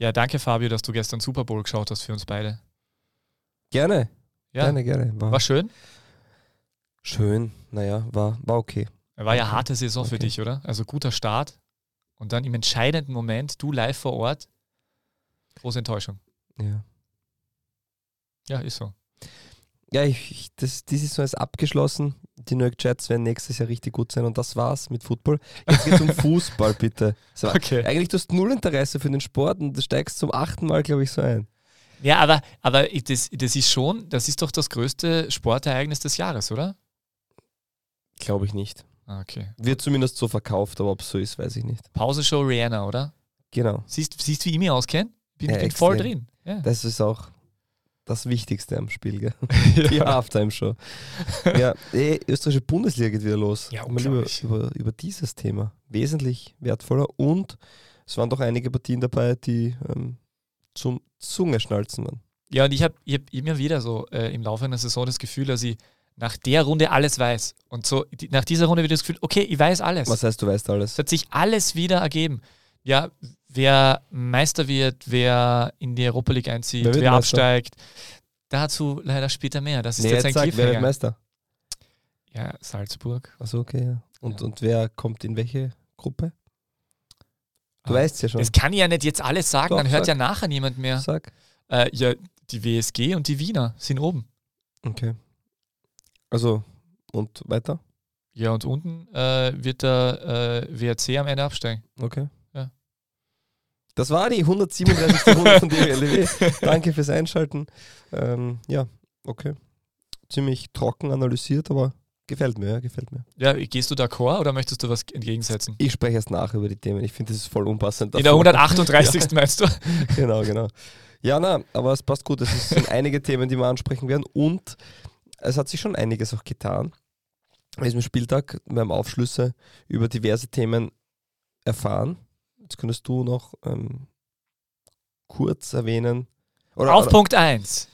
Ja, danke Fabio, dass du gestern Super Bowl geschaut hast für uns beide. Gerne. Ja. Gerne, gerne. War, War schön. schön. Naja, war, war okay. War ja harte Saison für Okay. dich, oder? Also guter Start. Und dann im entscheidenden Moment, du live vor Ort. Große Enttäuschung. Ja. Ja, ist so. Ja, ich, das, die Saison ist abgeschlossen. Die New York Jets werden nächstes Jahr richtig gut sein und das war's mit Football. Jetzt geht's um Fußball, bitte. So, Okay. Eigentlich du hast null Interesse für den Sport und du steigst zum achten Mal, glaube ich, so ein. Ja, aber, aber das, das ist schon, das ist doch das größte Sportereignis des Jahres, oder? Glaube ich nicht. Ah, Okay. Wird zumindest so verkauft, aber ob es so ist, weiß ich nicht. Pausenshow Rihanna, oder? Genau. Siehst, siehst wie ich mich auskenne? Bin, Ja, bin voll drin. Ja. Das ist auch das Wichtigste am Spiel, gell? Die Halftime-Show. Ja, eh, österreichische Bundesliga geht wieder los. Ja, Mal über, über, über dieses Thema. Wesentlich wertvoller und es waren doch einige Partien dabei, die ähm, zum Zungeschnalzen waren. Ja, und ich habe ich hab immer wieder so äh, im Laufe einer Saison das Gefühl, dass ich nach der Runde alles weiß. Und so die, nach dieser Runde wieder das Gefühl, okay, ich weiß alles. Was heißt, du weißt alles? Es hat sich alles wieder ergeben. Ja, wer Meister wird, wer in die Europa League einzieht, Wer wer, absteigt. Dazu leider später mehr. Das ist Nee, jetzt ein sag, wer wird. Meister? Ja, Salzburg. Achso, okay, ja. Und, Ja. und wer kommt in welche Gruppe? Du Ah, weißt ja schon. Das kann ich ja nicht jetzt alles sagen, Doch, dann hört sag. ja nachher niemand mehr. Sag. Äh, ja, die WSG und die Wiener sind oben. Okay. Also, und weiter? Ja, und unten äh, wird der äh, WRC am Ende absteigen. Okay. Ja. Das war die 137. Runde von DWLW. Danke fürs Einschalten. Ähm, ja, okay. Ziemlich trocken analysiert, aber gefällt mir, ja, gefällt mir. Ja, gehst du d'accord oder möchtest du was entgegensetzen? Ich spreche erst nach über die Themen. Ich finde, das ist voll unpassend. In der davor. 138. meinst du? genau, genau. Ja, na, aber es passt gut. Es sind einige Themen, die wir ansprechen werden und es hat sich schon einiges auch getan. An diesem Spieltag, wir haben Aufschlüsse über diverse Themen erfahren. Jetzt könntest du noch ähm, kurz erwähnen. Oder, Auf oder- Punkt 1.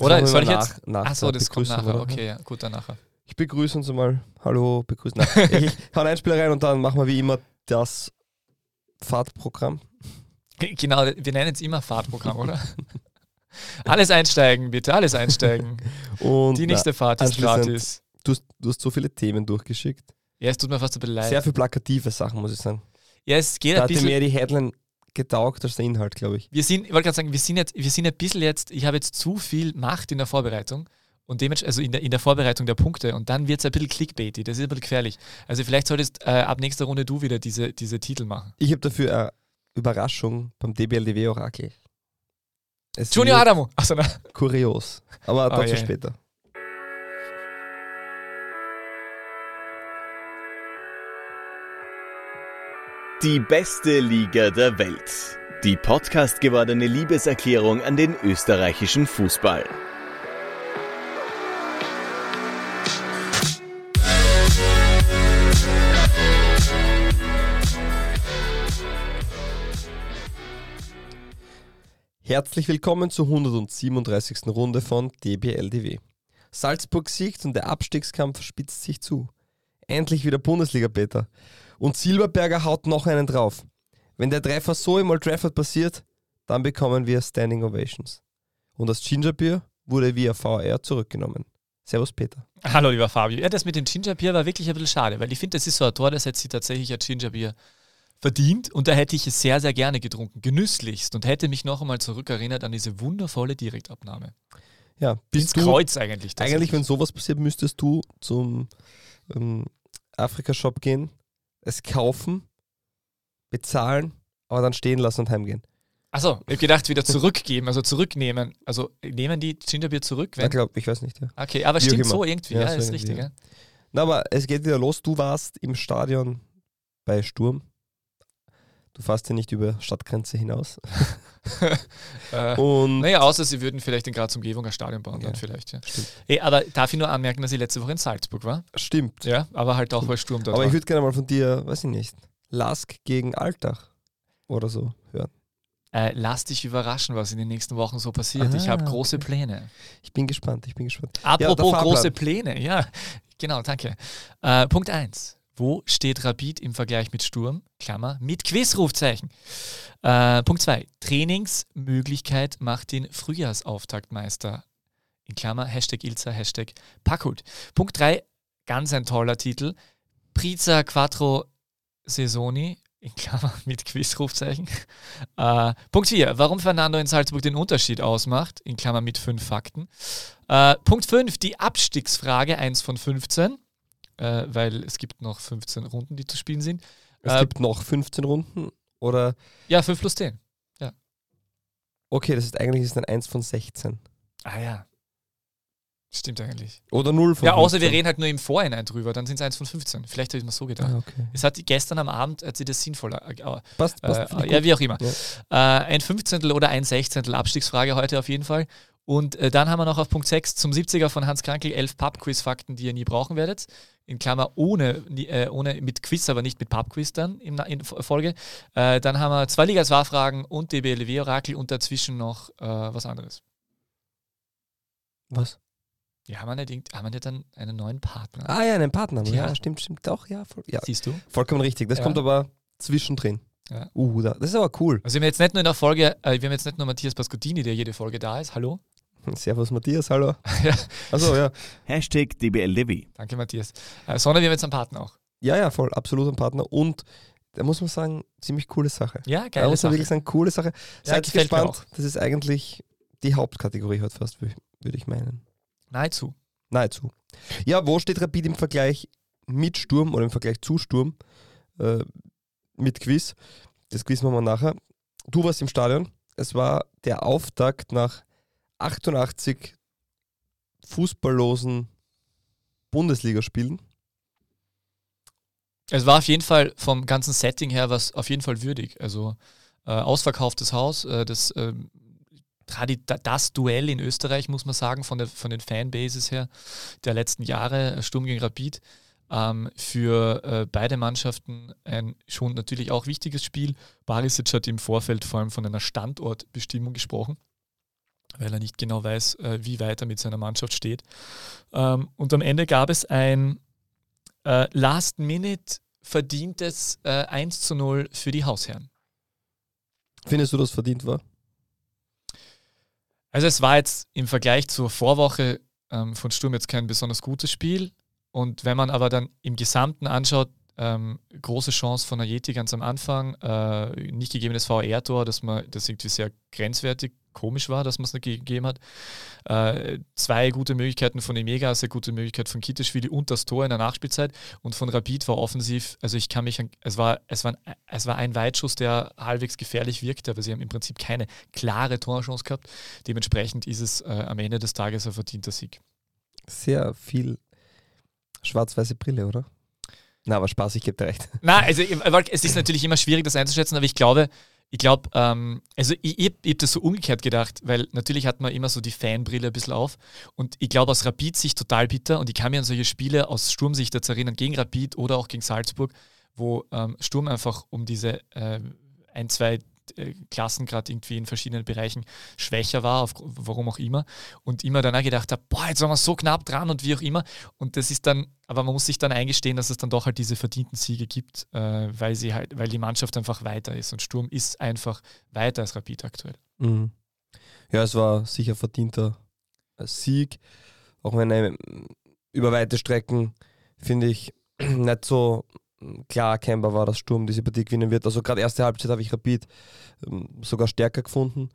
Oder soll ich jetzt? Nach, Achso, das kommt nachher. Okay, ja, gut, dann nachher. Ich begrüße uns einmal. Hallo, begrüßen. Nein, ich hau ein Spiel rein und dann machen wir wie immer das Fahrtprogramm. Genau, wir nennen es immer Fahrtprogramm, oder? alles einsteigen, bitte, alles einsteigen. Und Die nächste Fahrt ist gratis. na, du, hast, du hast so viele Themen durchgeschickt. Ja, es tut mir fast ein bisschen leid. Sehr viel plakative Sachen, muss ich sagen. Ja, es geht Da ein bisschen. mehr die Headline getaugt als der Inhalt, glaube ich. Wir sind, ich wollte gerade sagen, wir sind, jetzt, wir sind ein bisschen jetzt, ich habe jetzt zu viel Macht in der Vorbereitung und dementsprechend, also in der, in der Vorbereitung der Punkte und dann wird es ein bisschen clickbaity, das ist ein bisschen gefährlich. Also vielleicht solltest äh, ab nächster Runde du wieder diese, diese Titel machen. Ich habe dafür eine Überraschung beim DBLDW-Orakel. Junior Adamo! Achso, na. Kurios. Aber Ah, dazu je. später. Die beste Liga der Welt. Die Podcast gewordene Liebeserklärung an den österreichischen Fußball. Herzlich willkommen zur 137. Runde von DBLDW. Salzburg siegt und der Abstiegskampf spitzt sich zu. Endlich wieder Bundesliga, Peter. Und Silberberger haut noch einen drauf. Wenn der Treffer so im Old Trafford passiert, dann bekommen wir Standing Ovations. Und das Gingerbier wurde via VR zurückgenommen. Servus, Peter. Hallo, lieber Fabio. Ja, das mit dem Gingerbier war wirklich ein bisschen schade, weil ich finde, das ist so ein Tor, das hätte sich tatsächlich ein Gingerbier verdient und da hätte ich es sehr, sehr gerne getrunken, genüsslichst und hätte mich noch einmal zurückerinnert an diese wundervolle Direktabnahme. Ja, Ins bist du, Kreuz eigentlich. eigentlich, wenn sowas passiert, müsstest du zum ähm, Afrika-Shop gehen, es kaufen, bezahlen, aber dann stehen lassen und heimgehen. Achso, ich habe gedacht, wieder zurückgeben, also zurücknehmen. Also nehmen die Gingerbier zurück? Ich Wenn, glaube, ich weiß nicht, ja. okay, aber Wie stimmt so irgendwie, Ja, ja, so ist irgendwie, richtig. ja. Ja. Na, aber es geht wieder los. Du warst im Stadion bei Sturm. Du fährst ja nicht über Stadtgrenze hinaus. Äh, Und naja, außer sie würden vielleicht in Graz Umgebung ein Stadion bauen, dann Ja, vielleicht. Ja. Ey, aber darf ich nur anmerken, dass ich letzte Woche in Salzburg war? stimmt. Ja, aber halt auch, weil Sturm dort aber war. ich würde gerne mal von dir, weiß ich nicht, Lask gegen Alltag oder so hören. Äh, lass dich überraschen, was in den nächsten Wochen so passiert. ich habe Ah, große okay. Pläne. Ich bin gespannt, ich bin gespannt. Apropos Fahrplan. große Pläne, ja, genau, danke. Äh, Punkt 1. Wo steht Rapid im Vergleich mit Sturm? Klammer, mit Quizrufzeichen. Äh, Punkt 2. Trainingsmöglichkeit macht den Frühjahrsauftaktmeister. In Klammer, Hashtag Ilza, Hashtag Packhut. Punkt 3. Ganz ein toller Titel. Priza Quattro Saisoni. In Klammer mit Quizrufzeichen. Äh, Punkt 4. Warum Fernando in Salzburg den Unterschied ausmacht. In Klammer mit fünf Fakten. Äh, Punkt 5. Die Abstiegsfrage 1 von 15. Äh, weil es gibt noch 15 Runden, die zu spielen sind. Es Äh, gibt noch 15 Runden oder Ja, 5 plus 10. okay, das ist eigentlich ist ein 1 von 16. Ah ja. Stimmt eigentlich. Oder 0 von Ja, außer wir 15. reden halt nur im Vorhinein drüber, dann sind es 1 von 15. Vielleicht habe ich mir so gedacht. Ah, okay. Es hat gestern am Abend, hat sie das sinnvoller. Äh, Passt, passt. finde äh, ja, wie auch immer. Ja. Äh, ein Fünfzehntel oder ein Sechzehntel Abstiegsfrage heute auf jeden Fall. Und äh, dann haben wir noch auf Punkt 6 zum 70er von Hans Krankel elf Pub-Quiz-Fakten, die ihr nie brauchen werdet. In Klammer ohne, äh, ohne mit Quiz, aber nicht mit Pub-Quiz dann in, in Folge. Äh, dann haben wir zwei Ligas-Wahrfragen und DBLW-Orakel und dazwischen noch äh, was anderes. Was? Ja, haben wir nicht, haben wir nicht dann einen neuen Partner? Ah ja, einen Partner. Ja, Ja. stimmt, stimmt. Doch, ja, voll, ja. Siehst du? Vollkommen richtig. Das Ja. kommt aber zwischendrin. Ja. Uh, da, das ist aber cool. Also wir haben jetzt nicht nur in der Folge, äh, wir haben jetzt nicht nur Matthias Pascodini, der jede Folge da ist. Hallo? Servus Matthias, hallo. Ja. Also ja. Hashtag DBLDW. Danke, Matthias. Äh, sondern wir haben jetzt einen Partner auch. Ja, ja, voll, absolut ein Partner. Und da muss man sagen, ziemlich coole Sache. Ja, Da geile muss man Sache. wirklich sagen, coole Sache. Ja, Seid mir gespannt. auch. Das ist eigentlich die Hauptkategorie heute fast, wür- würde ich meinen. Nahezu. Nahezu. Ja, wo steht Rapid im Vergleich mit Sturm oder im Vergleich zu Sturm? Äh, mit Quiz. Das Quiz machen wir nachher. Du warst im Stadion. Es war der Auftakt nach 88 fußballlosen Bundesligaspielen. Es war auf jeden Fall vom ganzen Setting her was auf jeden Fall würdig. Also äh, ausverkauftes Haus, äh, das, da- das Duell in Österreich, muss man sagen, von, der, von den Fanbases her der letzten Jahre, äh, Sturm gegen Rapid. Ähm, für äh, beide Mannschaften ein schon natürlich auch wichtiges Spiel. Barisic hat im Vorfeld vor allem von einer Standortbestimmung gesprochen, weil er nicht genau weiß, äh, wie weit er mit seiner Mannschaft steht. Ähm, und am Ende gab es ein äh, Last Minute verdientes äh, 1 zu 0 für die Hausherren. Findest du, das verdient war? Also es war jetzt im Vergleich zur Vorwoche ähm, von Sturm jetzt kein besonders gutes Spiel. Und wenn man aber dann im Gesamten anschaut, ähm, große Chance von Ayeti ganz am Anfang, äh, nicht gegebenes VR-Tor, dass man das irgendwie sehr grenzwertig komisch war, dass man es nicht gegeben hat. Äh, zwei gute Möglichkeiten von Emega, sehr gute Möglichkeit von Kiteschwili und das Tor in der Nachspielzeit. Und von Rapid war offensiv, also ich kann mich an, es war, es war, ein, es war ein Weitschuss, der halbwegs gefährlich wirkte, aber sie haben im Prinzip keine klare Torchance gehabt. Dementsprechend ist es äh, am Ende des Tages ein verdienter Sieg. Sehr viel schwarz-weiße Brille, oder? Na, aber Spaß, ich gebe dir recht. Na, also es ist natürlich immer schwierig, das einzuschätzen, aber ich glaube, ich glaube, ähm, also ich, ich, ich habe das so umgekehrt gedacht, weil natürlich hat man immer so die Fanbrille ein bisschen auf. Und ich glaube aus Rapid-Sicht total bitter. Und ich kann mir an solche Spiele aus Sturmsicht jetzt erinnern, gegen Rapid oder auch gegen Salzburg, wo ähm, Sturm einfach um diese äh, ein, zwei Klassen gerade irgendwie in verschiedenen Bereichen schwächer war, auf, warum auch immer und immer danach gedacht habe, boah, jetzt waren wir so knapp dran und wie auch immer und das ist dann, aber man muss sich dann eingestehen, dass es dann doch halt diese verdienten Siege gibt, äh, weil sie halt, weil die Mannschaft einfach weiter ist und Sturm ist einfach weiter als Rapid aktuell. Mhm. Ja, es war sicher verdienter äh, Sieg. Auch wenn er über weite Strecken, finde ich, nicht so klar erkennbar war, dass Sturm diese Partie gewinnen wird. Also gerade erste Halbzeit habe ich Rapid ähm, sogar stärker gefunden.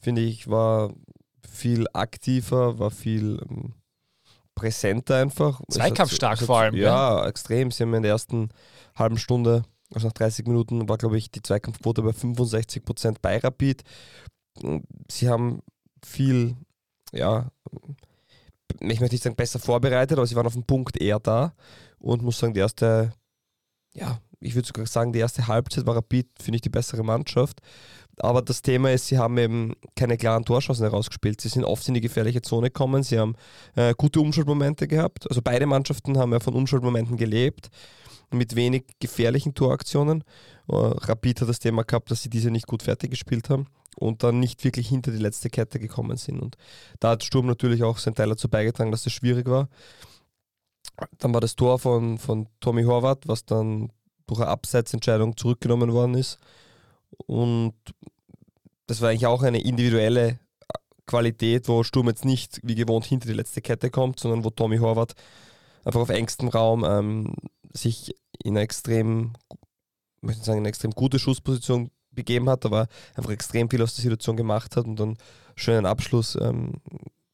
Finde ich, war viel aktiver, war viel ähm, präsenter einfach. Zweikampfstark vor allem, Ja, extrem. Sie haben in der ersten halben Stunde, also nach 30 Minuten, war glaube ich die Zweikampfquote bei 65% bei Rapid. Sie haben viel, ja, ich möchte nicht sagen besser vorbereitet, aber sie waren auf den Punkt eher da und muss sagen, die erste, ja, ich würde sogar sagen, die erste Halbzeit war Rapid, finde ich, die bessere Mannschaft. Aber das Thema ist, sie haben eben keine klaren Torschancen herausgespielt. Sie sind oft in die gefährliche Zone gekommen. Sie haben äh, gute Umschaltmomente gehabt. Also beide Mannschaften haben ja von Umschaltmomenten gelebt, mit wenig gefährlichen Toraktionen. Äh, Rapid hat das Thema gehabt, dass sie diese nicht gut fertig gespielt haben und dann nicht wirklich hinter die letzte Kette gekommen sind. Und da hat Sturm natürlich auch seinen Teil dazu beigetragen, dass das schwierig war. Dann war das Tor von, von Tommy Horvath, was dann durch eine Abseitsentscheidung zurückgenommen worden ist. Und das war eigentlich auch eine individuelle Qualität, wo Sturm jetzt nicht wie gewohnt hinter die letzte Kette kommt, sondern wo Tommy Horvath einfach auf engstem Raum ähm, sich in eine extrem, möchte sagen, eine extrem gute Schussposition begeben hat, aber einfach extrem viel aus der Situation gemacht hat und dann schönen Abschluss ähm,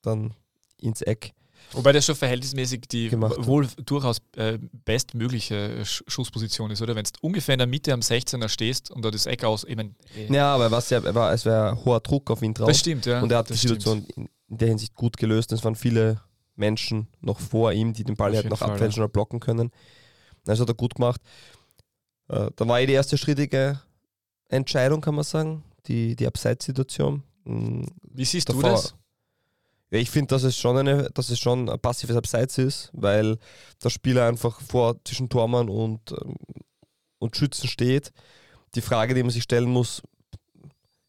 dann ins Eck. Wobei das schon verhältnismäßig die Gemacht hat. wohl durchaus äh, bestmögliche Sch Schussposition ist, oder? Wenn du ungefähr in der Mitte am 16er stehst und da das Eck aus, ich mein, äh, Ja, aber was ja, war, es war hoher Druck auf ihn drauf. das stimmt, ja. und er hat die das stimmt. Situation in, in der Hinsicht gut gelöst. Es waren viele Menschen noch vor ihm, die den Ball hätten noch abfälschen oder blocken können. Das hat er gut gemacht. Äh, da war eh die erste strittige Entscheidung, kann man sagen, die, die Abseitssituation. Mm, Wie siehst du davor- das? Ich finde, dass es schon dass es schon ein passives Abseits ist, weil der Spieler einfach vor zwischen Tormann und, ähm, und Schützen steht. Die Frage, die man sich stellen muss,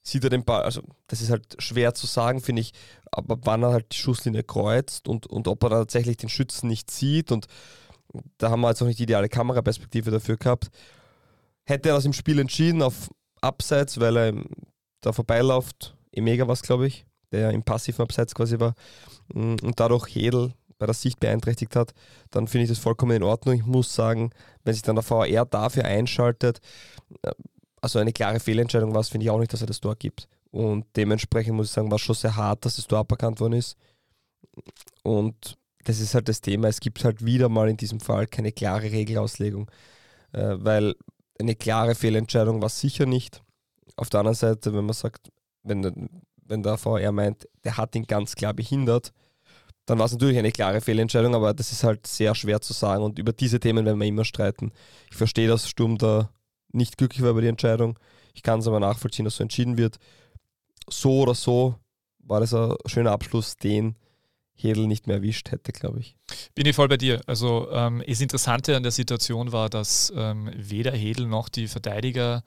sieht er den Ball, also das ist halt schwer zu sagen, finde ich, aber wann er halt die Schusslinie kreuzt und, und ob er tatsächlich den Schützen nicht sieht und da haben wir jetzt auch nicht die ideale Kameraperspektive dafür gehabt. Hätte er das im Spiel entschieden auf Abseits, weil er da vorbeiläuft, Emega was glaube ich, der im passiven Abseits quasi war mm, und dadurch Hedel bei der Sicht beeinträchtigt hat, dann finde ich das vollkommen in Ordnung. Ich muss sagen, wenn sich dann der VR dafür einschaltet, äh, also eine klare Fehlentscheidung war es, finde ich auch nicht, dass er das Tor gibt. Und dementsprechend muss ich sagen, war es schon sehr hart, dass das Tor aberkannt worden ist. Und das ist halt das Thema. Es gibt halt wieder mal in diesem Fall keine klare Regelauslegung, äh, weil eine klare Fehlentscheidung war sicher nicht. Auf der anderen Seite, wenn man sagt, wenn, wenn der VR meint, der hat ihn ganz klar behindert, dann war es natürlich eine klare Fehlentscheidung, aber das ist halt sehr schwer zu sagen und über diese Themen werden wir immer streiten. Ich verstehe, dass Sturm da nicht glücklich war über die Entscheidung. Ich kann es aber nachvollziehen, dass so entschieden wird. So oder so war das ein schöner Abschluss, den Hedel nicht mehr erwischt hätte, glaube ich. Bin ich voll bei dir. Also ähm, das Interessante an der Situation war, dass ähm, weder Hedel noch die Verteidiger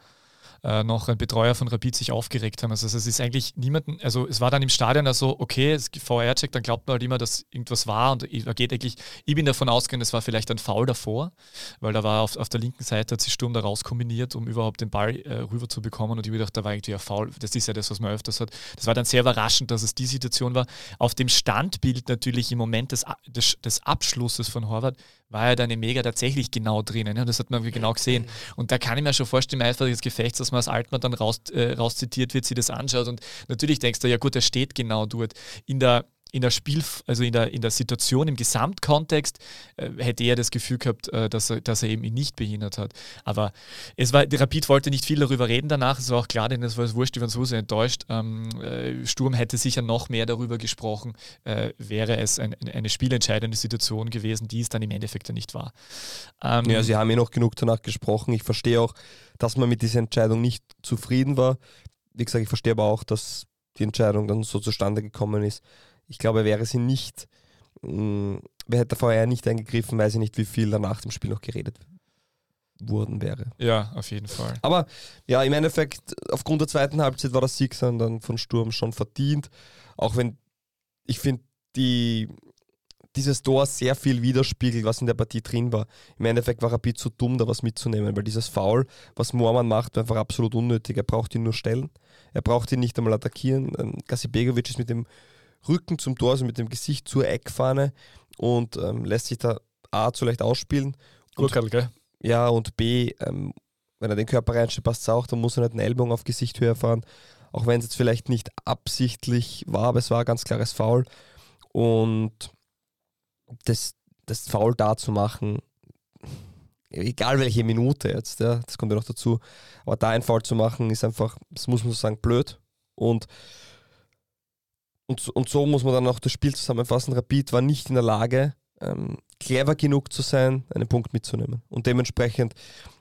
äh, noch ein Betreuer von Rapid sich aufgeregt haben. Also es ist eigentlich niemanden, also es war dann im Stadion also, okay, es gibt VR-Check, dann glaubt man halt immer, dass irgendwas war und da geht eigentlich, ich bin davon ausgegangen, es war vielleicht ein Foul davor, weil da war auf, auf der linken Seite, hat sich Sturm da raus kombiniert, um überhaupt den Ball äh, rüber zu bekommen und ich dachte, da war irgendwie ein Foul, das ist ja das, was man öfters hat. Das war dann sehr überraschend, dass es die Situation war. Auf dem Standbild natürlich im Moment des, des, des Abschlusses von Horvath war ja dann im Mega tatsächlich genau drinnen. Ja, das hat man genau gesehen. Und da kann ich mir schon vorstellen, im Eifer des Gefechts, dass man als Altmann dann raus, äh, rauszitiert wird, sie das anschaut. Und natürlich denkst du, ja gut, er steht genau dort. In der, in der Spiel, also in der, in der Situation, im Gesamtkontext, äh, hätte er das Gefühl gehabt, äh, dass, er, dass er eben ihn nicht behindert hat. Aber es war, Rapid wollte nicht viel darüber reden danach. Es war auch klar, denn es war es wurscht, die waren so sehr enttäuscht. Ähm, äh, Sturm hätte sicher noch mehr darüber gesprochen, äh, wäre es ein, eine spielentscheidende Situation gewesen, die es dann im Endeffekt ja nicht war. Ähm, Ja, sie haben eh noch genug danach gesprochen. Ich verstehe auch, dass man mit dieser Entscheidung nicht zufrieden war. Wie gesagt, ich verstehe aber auch, dass die Entscheidung dann so zustande gekommen ist. Ich glaube, wäre sie nicht, mh, wer hätte vorher nicht eingegriffen, weiß ich nicht, wie viel danach dem Spiel noch geredet worden wäre. ja, auf jeden Fall. Aber ja, im Endeffekt, aufgrund der zweiten Halbzeit war der Sieg dann von Sturm schon verdient. Auch wenn ich finde, die, dieses Tor sehr viel widerspiegelt, was in der Partie drin war. Im Endeffekt war Rapid zu dumm, da was mitzunehmen, weil dieses Foul, was Moormann macht, war einfach absolut unnötig. Er braucht ihn nur stellen. Er braucht ihn nicht einmal attackieren. Ähm, Gasibegovic ist mit dem Rücken zum Tor, also mit dem Gesicht zur Eckfahne und ähm, lässt sich da A zu leicht ausspielen. Und Gurkerl, gell? ja, und B, ähm, wenn er den Körper reinstellt, passt es auch, dann muss er nicht einen Ellbogen auf Gesichthöhe fahren. Auch wenn es jetzt vielleicht nicht absichtlich war, aber es war ein ganz klares Foul. Und das, das Foul da zu machen, egal welche Minute jetzt, ja, das kommt ja noch dazu, aber da ein Foul zu machen, ist einfach, das muss man so sagen, blöd. Und, und, so- und so muss man dann auch das Spiel zusammenfassen. Rapid war nicht in der Lage, ähm, clever genug zu sein, einen Punkt mitzunehmen. Und dementsprechend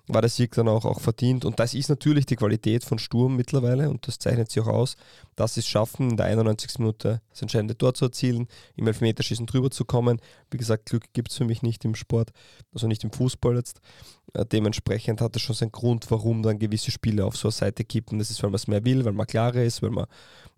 war der Sieg dann auch, auch verdient. Und das ist natürlich die Qualität von Sturm mittlerweile und das zeichnet sich auch aus, dass sie es schaffen, in der 91. Minute das entscheidende Tor zu erzielen, im Elfmeterschießen drüber zu kommen. Wie gesagt, Glück gibt es für mich nicht im Sport, also nicht im Fußball jetzt. Äh, dementsprechend hat es schon seinen Grund, warum dann gewisse Spiele auf so eine Seite kippen. Das ist, weil man es mehr will, weil man klarer ist, weil man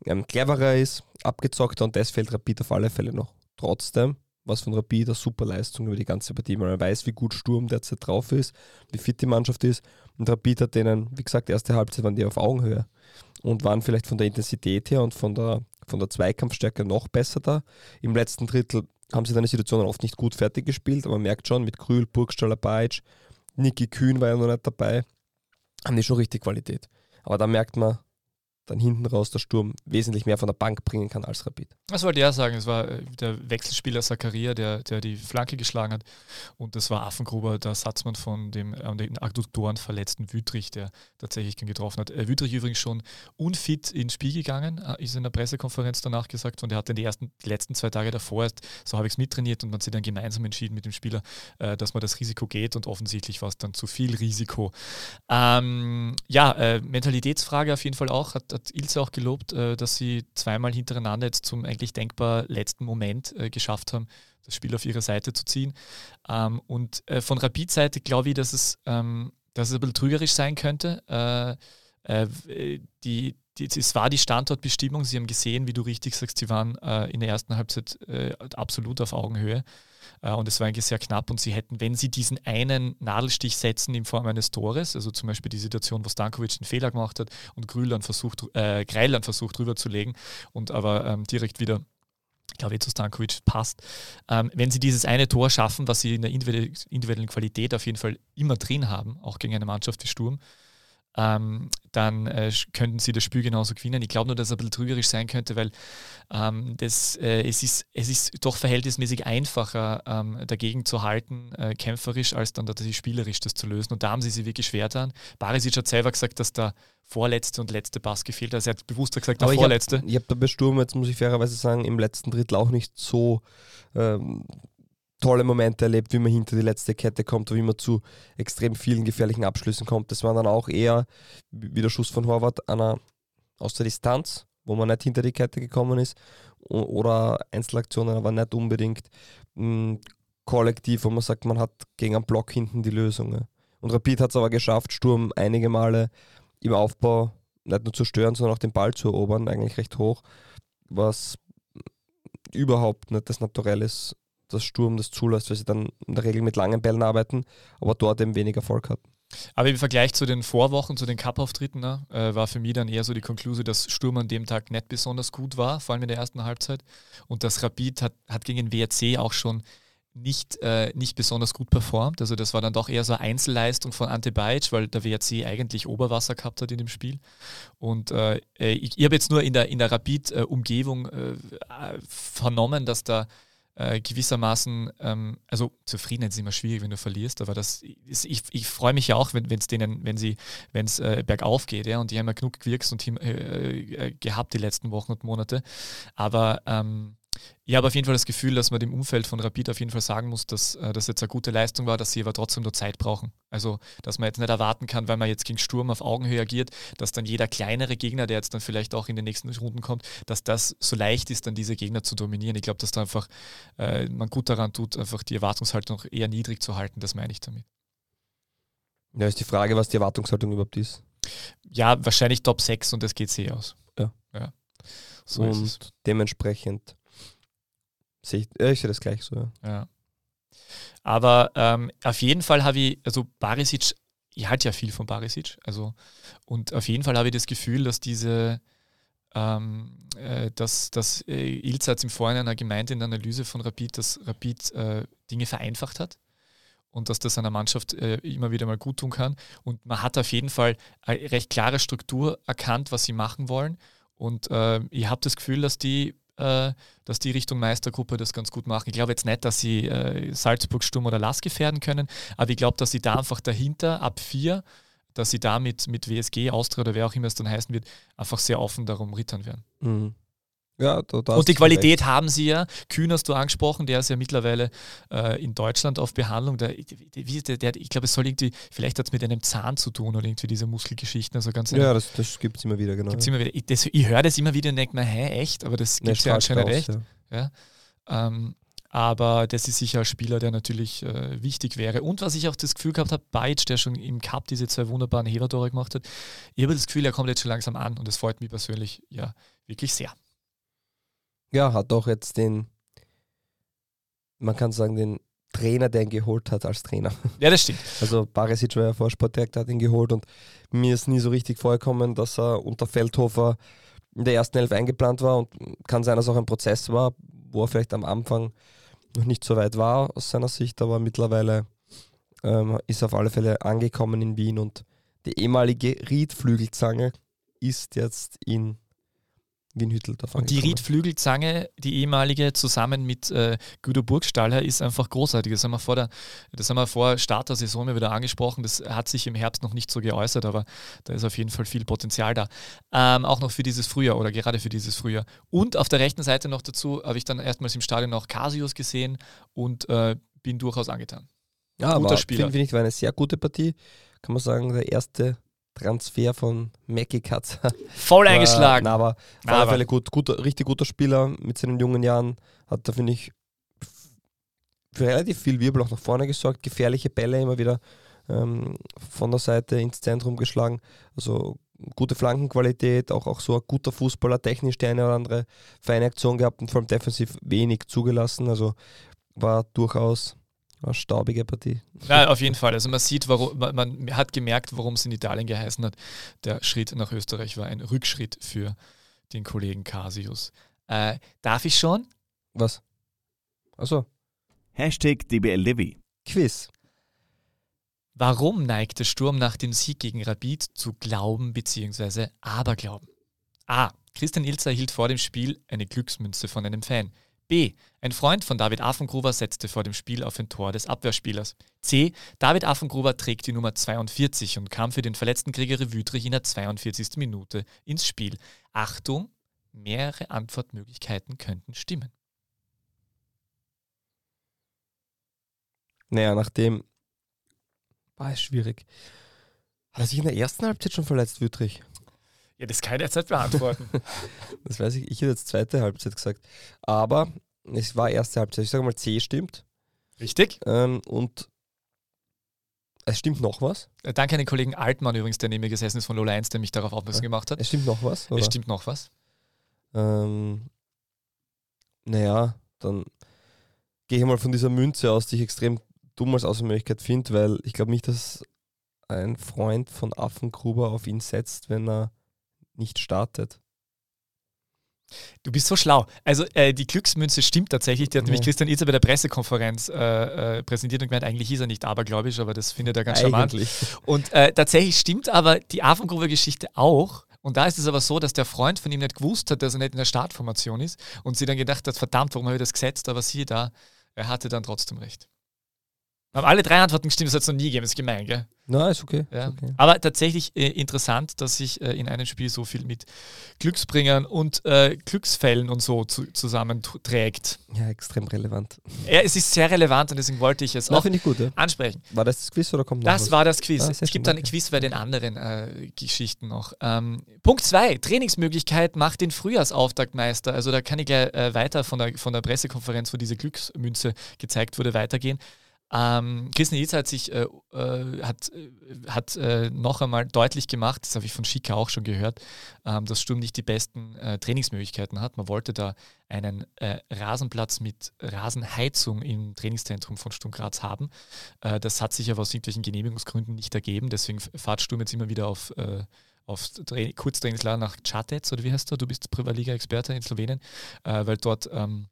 ähm, cleverer ist, abgezockter und das fehlt Rapid auf alle Fälle noch. Trotzdem was von Rapid eine super Leistung über die ganze Partie. Man weiß, wie gut Sturm derzeit drauf ist, wie fit die Mannschaft ist. Und Rapid hat denen, wie gesagt, erste Halbzeit waren die auf Augenhöhe und waren vielleicht von der Intensität her und von der, von der Zweikampfstärke noch besser da. Im letzten Drittel haben sie dann die Situationen oft nicht gut fertig gespielt, aber man merkt schon, mit Krül, Burgstaller, Bajic, Niki Kühn war ja noch nicht dabei, haben die schon richtig Qualität. Aber da merkt man, dann hinten raus der Sturm wesentlich mehr von der Bank bringen kann als Rapid. Das wollte ja sagen. Es war äh, der Wechselspieler Zakaria, der, der die Flanke geschlagen hat. Und das war Affengruber, der Satzmann von dem an den Adduktoren verletzten Wüttrich, der tatsächlich getroffen hat. Äh, Wüttrich übrigens schon unfit ins Spiel gegangen, äh, ist in der Pressekonferenz danach gesagt. Und er hat in die ersten, die letzten zwei Tage davor erst, so habe ich es mittrainiert und man hat sich dann gemeinsam entschieden mit dem Spieler, äh, dass man das Risiko geht. Und offensichtlich war es dann zu viel Risiko. Ähm, ja, äh, Mentalitätsfrage auf jeden Fall auch. Hat, hat Ilse auch gelobt, äh, dass sie zweimal hintereinander jetzt zum eigentlich denkbar letzten Moment äh, geschafft haben, das Spiel auf ihre Seite zu ziehen. Ähm, und äh, von Rapid-Seite glaube ich, dass es, ähm, dass es ein bisschen trügerisch sein könnte. die, die, es war die Standortbestimmung. Sie haben gesehen, wie du richtig sagst, sie waren in der ersten Halbzeit absolut auf Augenhöhe. Äh, und es war eigentlich sehr knapp und sie hätten, wenn sie diesen einen Nadelstich setzen in Form eines Tores, also zum Beispiel die Situation, wo Stankovic einen Fehler gemacht hat und Grüland versucht, äh, Greiland versucht rüberzulegen und aber ähm, direkt wieder glaube ich, zu Stankovic passt. Ähm, wenn sie dieses eine Tor schaffen, was sie in der individuellen Qualität auf jeden Fall immer drin haben, auch gegen eine Mannschaft wie Sturm, ähm, dann äh, könnten sie das Spiel genauso gewinnen. Ich glaube nur, dass es ein bisschen trügerisch sein könnte, weil ähm, das, äh, es, ist, es ist doch verhältnismäßig einfacher, ähm, dagegen zu halten, äh, kämpferisch, als dann tatsächlich spielerisch das zu lösen. Und da haben sie sich wirklich schwer dran. Barisic hat selber gesagt, dass der vorletzte und letzte Pass gefehlt hat. Also er hat bewusst gesagt, der Aber vorletzte. Ich habe hab da bei Sturm, jetzt muss ich fairerweise sagen, im letzten Drittel auch nicht so ähm, tolle Momente erlebt, wie man hinter die letzte Kette kommt, wie man zu extrem vielen gefährlichen Abschlüssen kommt. Das war dann auch eher, wie der Schuss von Horvath, einer aus der Distanz, wo man nicht hinter die Kette gekommen ist, oder Einzelaktionen, aber nicht unbedingt mh, hm, kollektiv, wo man sagt, man hat gegen einen Block hinten die Lösung. Und Rapid hat es aber geschafft, Sturm einige Male im Aufbau nicht nur zu stören, sondern auch den Ball zu erobern, eigentlich recht hoch, was überhaupt nicht das Naturell ist dass Sturm das zulässt, weil sie dann in der Regel mit langen Bällen arbeiten, aber dort eben wenig Erfolg hatten. Aber im Vergleich zu den Vorwochen, zu den Cup-Auftritten, ne, äh, war für mich dann eher so die Konklusion, dass Sturm an dem Tag nicht besonders gut war, vor allem in der ersten Halbzeit. Und das Rapid hat, hat gegen den WRC auch schon nicht, äh, nicht besonders gut performt. Also das war dann doch eher so eine Einzelleistung von Ante Bajic, weil der WRC eigentlich Oberwasser gehabt hat in dem Spiel. Und äh, ich, ich habe jetzt nur in der, in der Rapid-Umgebung äh, äh, vernommen, dass da äh, gewissermaßen, ähm, also Zufriedenheit ist immer schwierig, wenn du verlierst, aber das ist, ich, ich freue mich ja auch, wenn es denen, wenn sie, wenn es äh, bergauf geht, ja, und die haben ja genug gewirkt und äh, äh, gehabt die letzten Wochen und Monate. Aber ähm, ich habe auf jeden Fall das Gefühl, dass man dem Umfeld von Rapid auf jeden Fall sagen muss, dass äh, das jetzt eine gute Leistung war, dass sie aber trotzdem nur Zeit brauchen. Also, dass man jetzt nicht erwarten kann, weil man jetzt gegen Sturm auf Augenhöhe agiert, dass dann jeder kleinere Gegner, der jetzt dann vielleicht auch in den nächsten Runden kommt, dass das so leicht ist, dann diese Gegner zu dominieren. Ich glaube, dass da einfach äh, man gut daran tut, einfach die Erwartungshaltung eher niedrig zu halten. Das meine ich damit. Ja, ist die Frage, was die Erwartungshaltung überhaupt ist. Ja, wahrscheinlich Top 6 und das geht sehr aus. Ja. ja. So und dementsprechend Sehe ich, sehe das gleich so. Ja. Aber ähm, auf jeden Fall habe ich, also Barisic, ich halte ja viel von Barisic, also und auf jeden Fall habe ich das Gefühl, dass diese, ähm, äh, dass, dass äh, Ilz hat im Vorhinein gemeint in der Analyse von Rapid, dass Rapid äh, Dinge vereinfacht hat und dass das einer Mannschaft äh, immer wieder mal gut tun kann. Und man hat auf jeden Fall eine recht klare Struktur erkannt, was sie machen wollen. Und äh, ich habe das Gefühl, dass die äh, dass die Richtung Meistergruppe das ganz gut machen. Ich glaube jetzt nicht, dass sie äh, Salzburg, Sturm oder Lass gefährden können, aber ich glaube, dass sie da einfach dahinter ab vier, dass sie da mit, mit WSG, Austria oder wer auch immer es dann heißen wird, einfach sehr offen darum rittern werden. Mhm. Ja, und die Qualität recht. haben sie ja. Kühn hast du angesprochen, der ist ja mittlerweile äh, in Deutschland auf Behandlung. Der, der, der, ich glaube, es soll irgendwie, vielleicht hat es mit einem Zahn zu tun oder irgendwie diese Muskelgeschichten. Also ganz ja, das, das gibt es immer wieder, genau. Gibt's immer wieder. Ich, ich höre das immer wieder und denke mir, hä, echt? Aber das gibt es ja anscheinend aus, echt. Ja. ja. Ähm, aber das ist sicher ein Spieler, der natürlich äh, wichtig wäre. Und was ich auch das Gefühl gehabt habe, Beitsch, der schon im Cup diese zwei wunderbaren Hebertore gemacht hat, ich habe das Gefühl, er kommt jetzt schon langsam an und das freut mich persönlich ja wirklich sehr ja, hat auch jetzt den man kann sagen, den Trainer, der ihn geholt hat als Trainer. Ja, das stimmt. Also Barisic war ja vor Sportdirektor, hat ihn geholt und mir ist nie so richtig vorgekommen, dass er unter Feldhofer in der ersten Elf eingeplant war und kann sein, dass auch ein Prozess war, wo er vielleicht am Anfang noch nicht so weit war aus seiner Sicht, aber mittlerweile ähm, ist er auf alle Fälle angekommen in Wien und die ehemalige Riedflügelzange ist jetzt in Wien Hütteldorf Und die. Riedflügelzange, die ehemalige, zusammen mit äh, Guido Burgstaller, ist einfach großartig. Das haben wir vor der, das haben wir vor Start der Saison wieder angesprochen. Das hat sich im Herbst noch nicht so geäußert, aber da ist auf jeden Fall viel Potenzial da. Ähm, auch noch für dieses Frühjahr oder gerade für dieses Frühjahr. Und auf der rechten Seite noch dazu habe ich dann erstmals im Stadion noch Casius gesehen und äh, bin durchaus angetan. ja, guter aber Spieler. Finde ich, war eine sehr gute Partie. Kann man sagen, der erste Transfer von Mackie Katz. Voll War- eingeschlagen. Na, aber auf alle Fälle gut, guter, richtig guter Spieler mit seinen jungen Jahren. Hat da, finde ich, für relativ viel Wirbel auch nach vorne gesorgt. Gefährliche Bälle immer wieder ähm, von der Seite ins Zentrum geschlagen. Also gute Flankenqualität, auch, auch so ein guter Fußballer, technisch die eine oder andere feine Aktion gehabt und vor allem defensiv wenig zugelassen. Also war durchaus eine staubige Partie. Ja, auf jeden Fall. Also man sieht, warum, man, man hat gemerkt, warum es in Italien geheißen hat. Der Schritt nach Österreich war ein Rückschritt für den Kollegen Casius. Äh, darf ich schon? Was? Also Hashtag DBLDW. Quiz. Warum neigt der Sturm nach dem Sieg gegen Rapid zu Glauben bzw. Aberglauben? A. Christian Ilzer erhielt vor dem Spiel eine Glücksmünze von einem Fan. B. Ein Freund von David Affengruber setzte vor dem Spiel auf ein Tor des Abwehrspielers. C. David Affengruber trägt die Nummer 42 und kam für den verletzten Gregor Wüthrich in der 42. Minute ins Spiel. Achtung, mehrere Antwortmöglichkeiten könnten stimmen. Naja, nachdem. War es schwierig. Hat er sich in der ersten Halbzeit schon verletzt, Wüttrich? Ja, das kann ich nicht beantworten. Das weiß ich. Ich hätte jetzt zweite Halbzeit gesagt. Aber es war erste Halbzeit. Ich sage mal, C stimmt. Richtig? Ähm, und es stimmt noch was. Äh, Danke an den Kollegen Altmann übrigens, der neben mir gesessen ist von Lola 1, der mich darauf aufmerksam gemacht hat. Es stimmt noch was. Oder? Es stimmt noch was. Ähm, naja, dann gehe ich mal von dieser Münze aus, die ich extrem dumm als Außermöglichkeit finde, weil ich glaube nicht, dass ein Freund von Affengruber auf ihn setzt, wenn er nicht startet. Du bist so schlau. Also äh, die Glücksmünze stimmt tatsächlich. Die hat nämlich Ja. Christian Itzer bei der Pressekonferenz äh, äh, präsentiert und gemeint, eigentlich ist er nicht abergläubisch, aber das findet er ganz charmant. Und äh, tatsächlich stimmt aber die Affengruber-Geschichte auch. Und da ist es aber so, dass der Freund von ihm nicht gewusst hat, dass er nicht in der Startformation ist und sie dann gedacht hat, verdammt, warum habe ich das gesetzt? Aber siehe da, er hatte dann trotzdem recht. Haben alle drei Antworten gestimmt, das hat es noch nie gegeben, das ist gemein, gell? Na, ist okay. Ja. Ist okay. Aber tatsächlich äh, interessant, dass sich äh, in einem Spiel so viel mit Glücksbringern und äh, Glücksfällen und so zu, zusammenträgt. Ja, extrem relevant. Ja, es ist sehr relevant und deswegen wollte ich es Na, auch ich gut. Ja. ansprechen. War das das Quiz oder kommt noch Das was? war das Quiz. Ah, es gibt dann ein. Quiz bei den anderen äh, Geschichten noch. Ähm, Punkt 2. Trainingsmöglichkeit macht den Frühjahrsauftakt Also da kann ich gleich äh, weiter von der, von der Pressekonferenz, wo diese Glücksmünze gezeigt wurde, weitergehen. Ähm, Christian Itzer hat sich äh, äh, äh, hat äh, noch einmal deutlich gemacht, das habe ich von Schika auch schon gehört, ähm, dass Sturm nicht die besten äh, Trainingsmöglichkeiten hat. Man wollte da einen äh, Rasenplatz mit Rasenheizung im Trainingszentrum von Sturm Graz haben. Das hat sich aber aus irgendwelchen Genehmigungsgründen nicht ergeben. Deswegen fahrt Sturm jetzt immer wieder auf, auf Tra Kurztrainingslager nach Čatec oder wie heißt du? Du bist Privatliga-Experte in Slowenien, äh, weil dort ähm,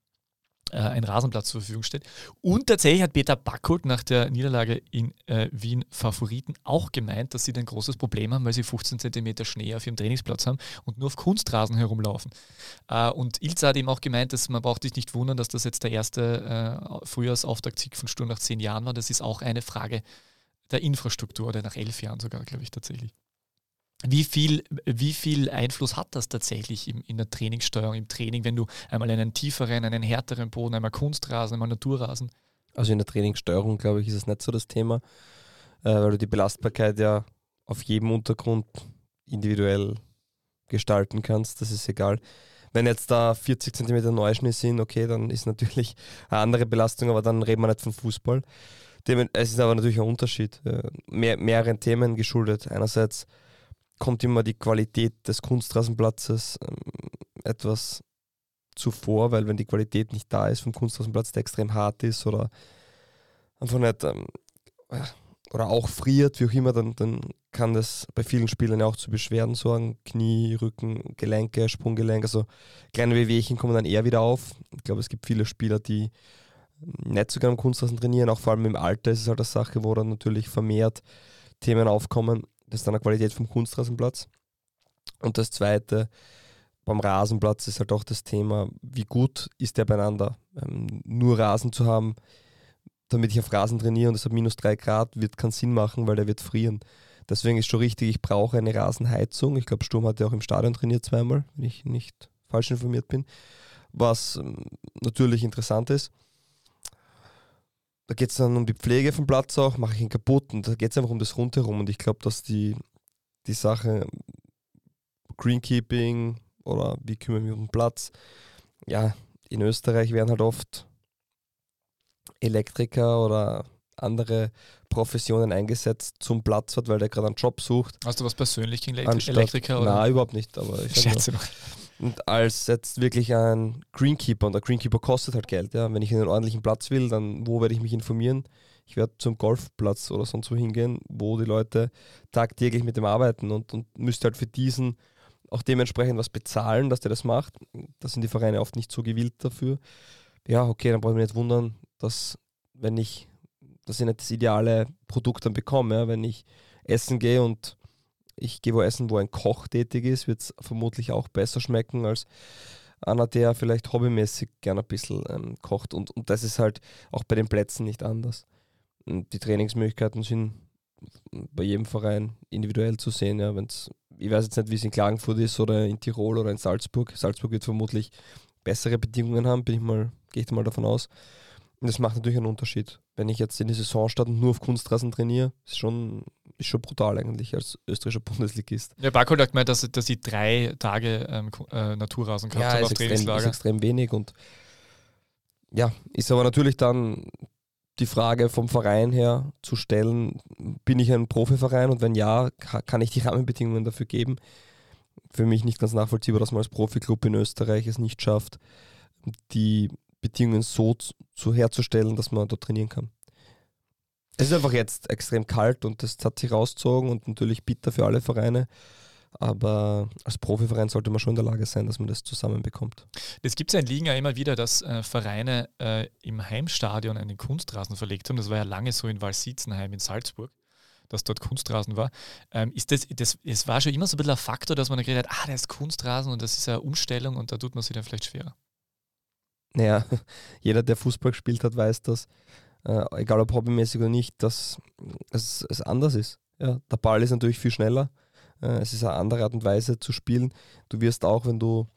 äh, ein Rasenplatz zur Verfügung steht. Und tatsächlich hat Peter Backholt nach der Niederlage in äh, Wien Favoriten auch gemeint, dass sie ein großes Problem haben, weil sie 15 cm Schnee auf ihrem Trainingsplatz haben und nur auf Kunstrasen herumlaufen. Äh, und Ilza hat eben auch gemeint, dass man braucht sich nicht wundern, dass das jetzt der erste äh, Frühjahrsauftaktsieg von Sturm nach zehn Jahren war. Das ist auch eine Frage der Infrastruktur oder nach elf Jahren sogar, glaube ich, tatsächlich. Wie viel, wie viel Einfluss hat das tatsächlich im, in der Trainingssteuerung, im Training, wenn du einmal einen tieferen, einen härteren Boden, einmal Kunstrasen, einmal Naturrasen? Also in der Trainingssteuerung, glaube ich, ist es nicht so das Thema, äh, weil du die Belastbarkeit ja auf jedem Untergrund individuell gestalten kannst. Das ist egal. Wenn jetzt da 40 cm Neuschnee sind, okay, dann ist natürlich eine andere Belastung, aber dann reden wir nicht von Fußball. Es ist aber natürlich ein Unterschied, äh, mehr, mehreren Themen geschuldet. Einerseits kommt immer die Qualität des Kunstrasenplatzes ähm, etwas zuvor, weil wenn die Qualität nicht da ist vom Kunstrasenplatz, der extrem hart ist oder einfach nicht ähm, oder auch friert, wie auch immer, dann, dann kann das bei vielen Spielern auch zu Beschwerden sorgen. Knie, Rücken, Gelenke, Sprunggelenk, also kleine Wehwehchen kommen dann eher wieder auf. Ich glaube, es gibt viele Spieler, die nicht so gerne am Kunstrasen trainieren, auch vor allem im Alter ist es halt eine Sache, wo dann natürlich vermehrt Themen aufkommen. Das ist dann eine Qualität vom Kunstrasenplatz. Und das Zweite, beim Rasenplatz ist halt auch das Thema, wie gut ist der beieinander. Ähm, nur Rasen zu haben, damit ich auf Rasen trainiere und es hat minus drei Grad, wird keinen Sinn machen, weil der wird frieren. Deswegen ist schon richtig, ich brauche eine Rasenheizung. Ich glaube, Sturm hat ja auch im Stadion trainiert zweimal, wenn ich nicht falsch informiert bin. Was ähm, natürlich interessant ist. Da geht es dann um die Pflege vom Platz auch, mache ich ihn kaputt und da geht es einfach um das Rundherum. Und ich glaube, dass die, die Sache Greenkeeping oder wie kümmere ich mich um den Platz, ja, in Österreich werden halt oft Elektriker oder andere Professionen eingesetzt zum Platzwart, weil der gerade einen Job sucht. Hast du was persönlich gegen Anstatt, Elektriker? Oder? Nein, überhaupt nicht. Aber ich Schätze nur. Und als jetzt wirklich ein Greenkeeper, und der Greenkeeper kostet halt Geld, ja. Wenn ich einen ordentlichen Platz will, dann wo werde ich mich informieren? Ich werde zum Golfplatz oder sonst wo hingehen, wo die Leute tagtäglich mit dem arbeiten und, und müsste halt für diesen auch dementsprechend was bezahlen, dass der das macht. Da sind die Vereine oft nicht so gewillt dafür. Ja, okay, dann brauche ich mich nicht wundern, dass wenn ich, dass ich nicht das ideale Produkt dann bekomme. Ja? Wenn ich essen gehe und ich gehe wo essen, wo ein Koch tätig ist, wird es vermutlich auch besser schmecken als einer, der vielleicht hobbymäßig gerne ein bisschen ähm, kocht. Und, und das ist halt auch bei den Plätzen nicht anders. Und die Trainingsmöglichkeiten sind bei jedem Verein individuell zu sehen. Ja, wenn's, ich weiß jetzt nicht, wie es in Klagenfurt ist oder in Tirol oder in Salzburg. Salzburg wird vermutlich bessere Bedingungen haben, bin ich mal, gehe ich mal davon aus. Und das macht natürlich einen Unterschied. Wenn ich jetzt in die Saison starte und nur auf Kunstrasen trainiere, ist schon, ist schon brutal eigentlich als österreichischer Bundesligist. Ja, Barco hat gemeint, dass, dass ich drei Tage ähm, äh, Naturrasen gehabt ja, habe auf extrem, ist extrem wenig und ja, ist aber natürlich dann die Frage vom Verein her zu stellen, bin ich ein Profiverein und wenn ja, kann ich die Rahmenbedingungen dafür geben? Für mich nicht ganz nachvollziehbar, dass man als Profiklub in Österreich es nicht schafft, die Bedingungen so zu, herzustellen, dass man dort trainieren kann. Es ist einfach jetzt extrem kalt und das hat sich rausgezogen und natürlich bitter für alle Vereine. Aber als Profiverein sollte man schon in der Lage sein, dass man das zusammenbekommt. Es gibt ja in Ligen ja immer wieder, dass äh, Vereine äh, im Heimstadion einen Kunstrasen verlegt haben. Das war ja lange so in Walsitzenheim in Salzburg, dass dort Kunstrasen war. Ähm, ist das, das, es war schon immer so ein bisschen ein Faktor, dass man dann geredet hat, ah, das ist Kunstrasen und das ist eine Umstellung und da tut man sich dann vielleicht schwerer. Naja, jeder, der Fußball gespielt hat, weiß, dass, äh, egal ob hobbymäßig oder nicht, dass es, es anders ist. Ja, der Ball ist natürlich viel schneller äh, es ist eine andere Art und Weise zu spielen. Du wirst auch, wenn du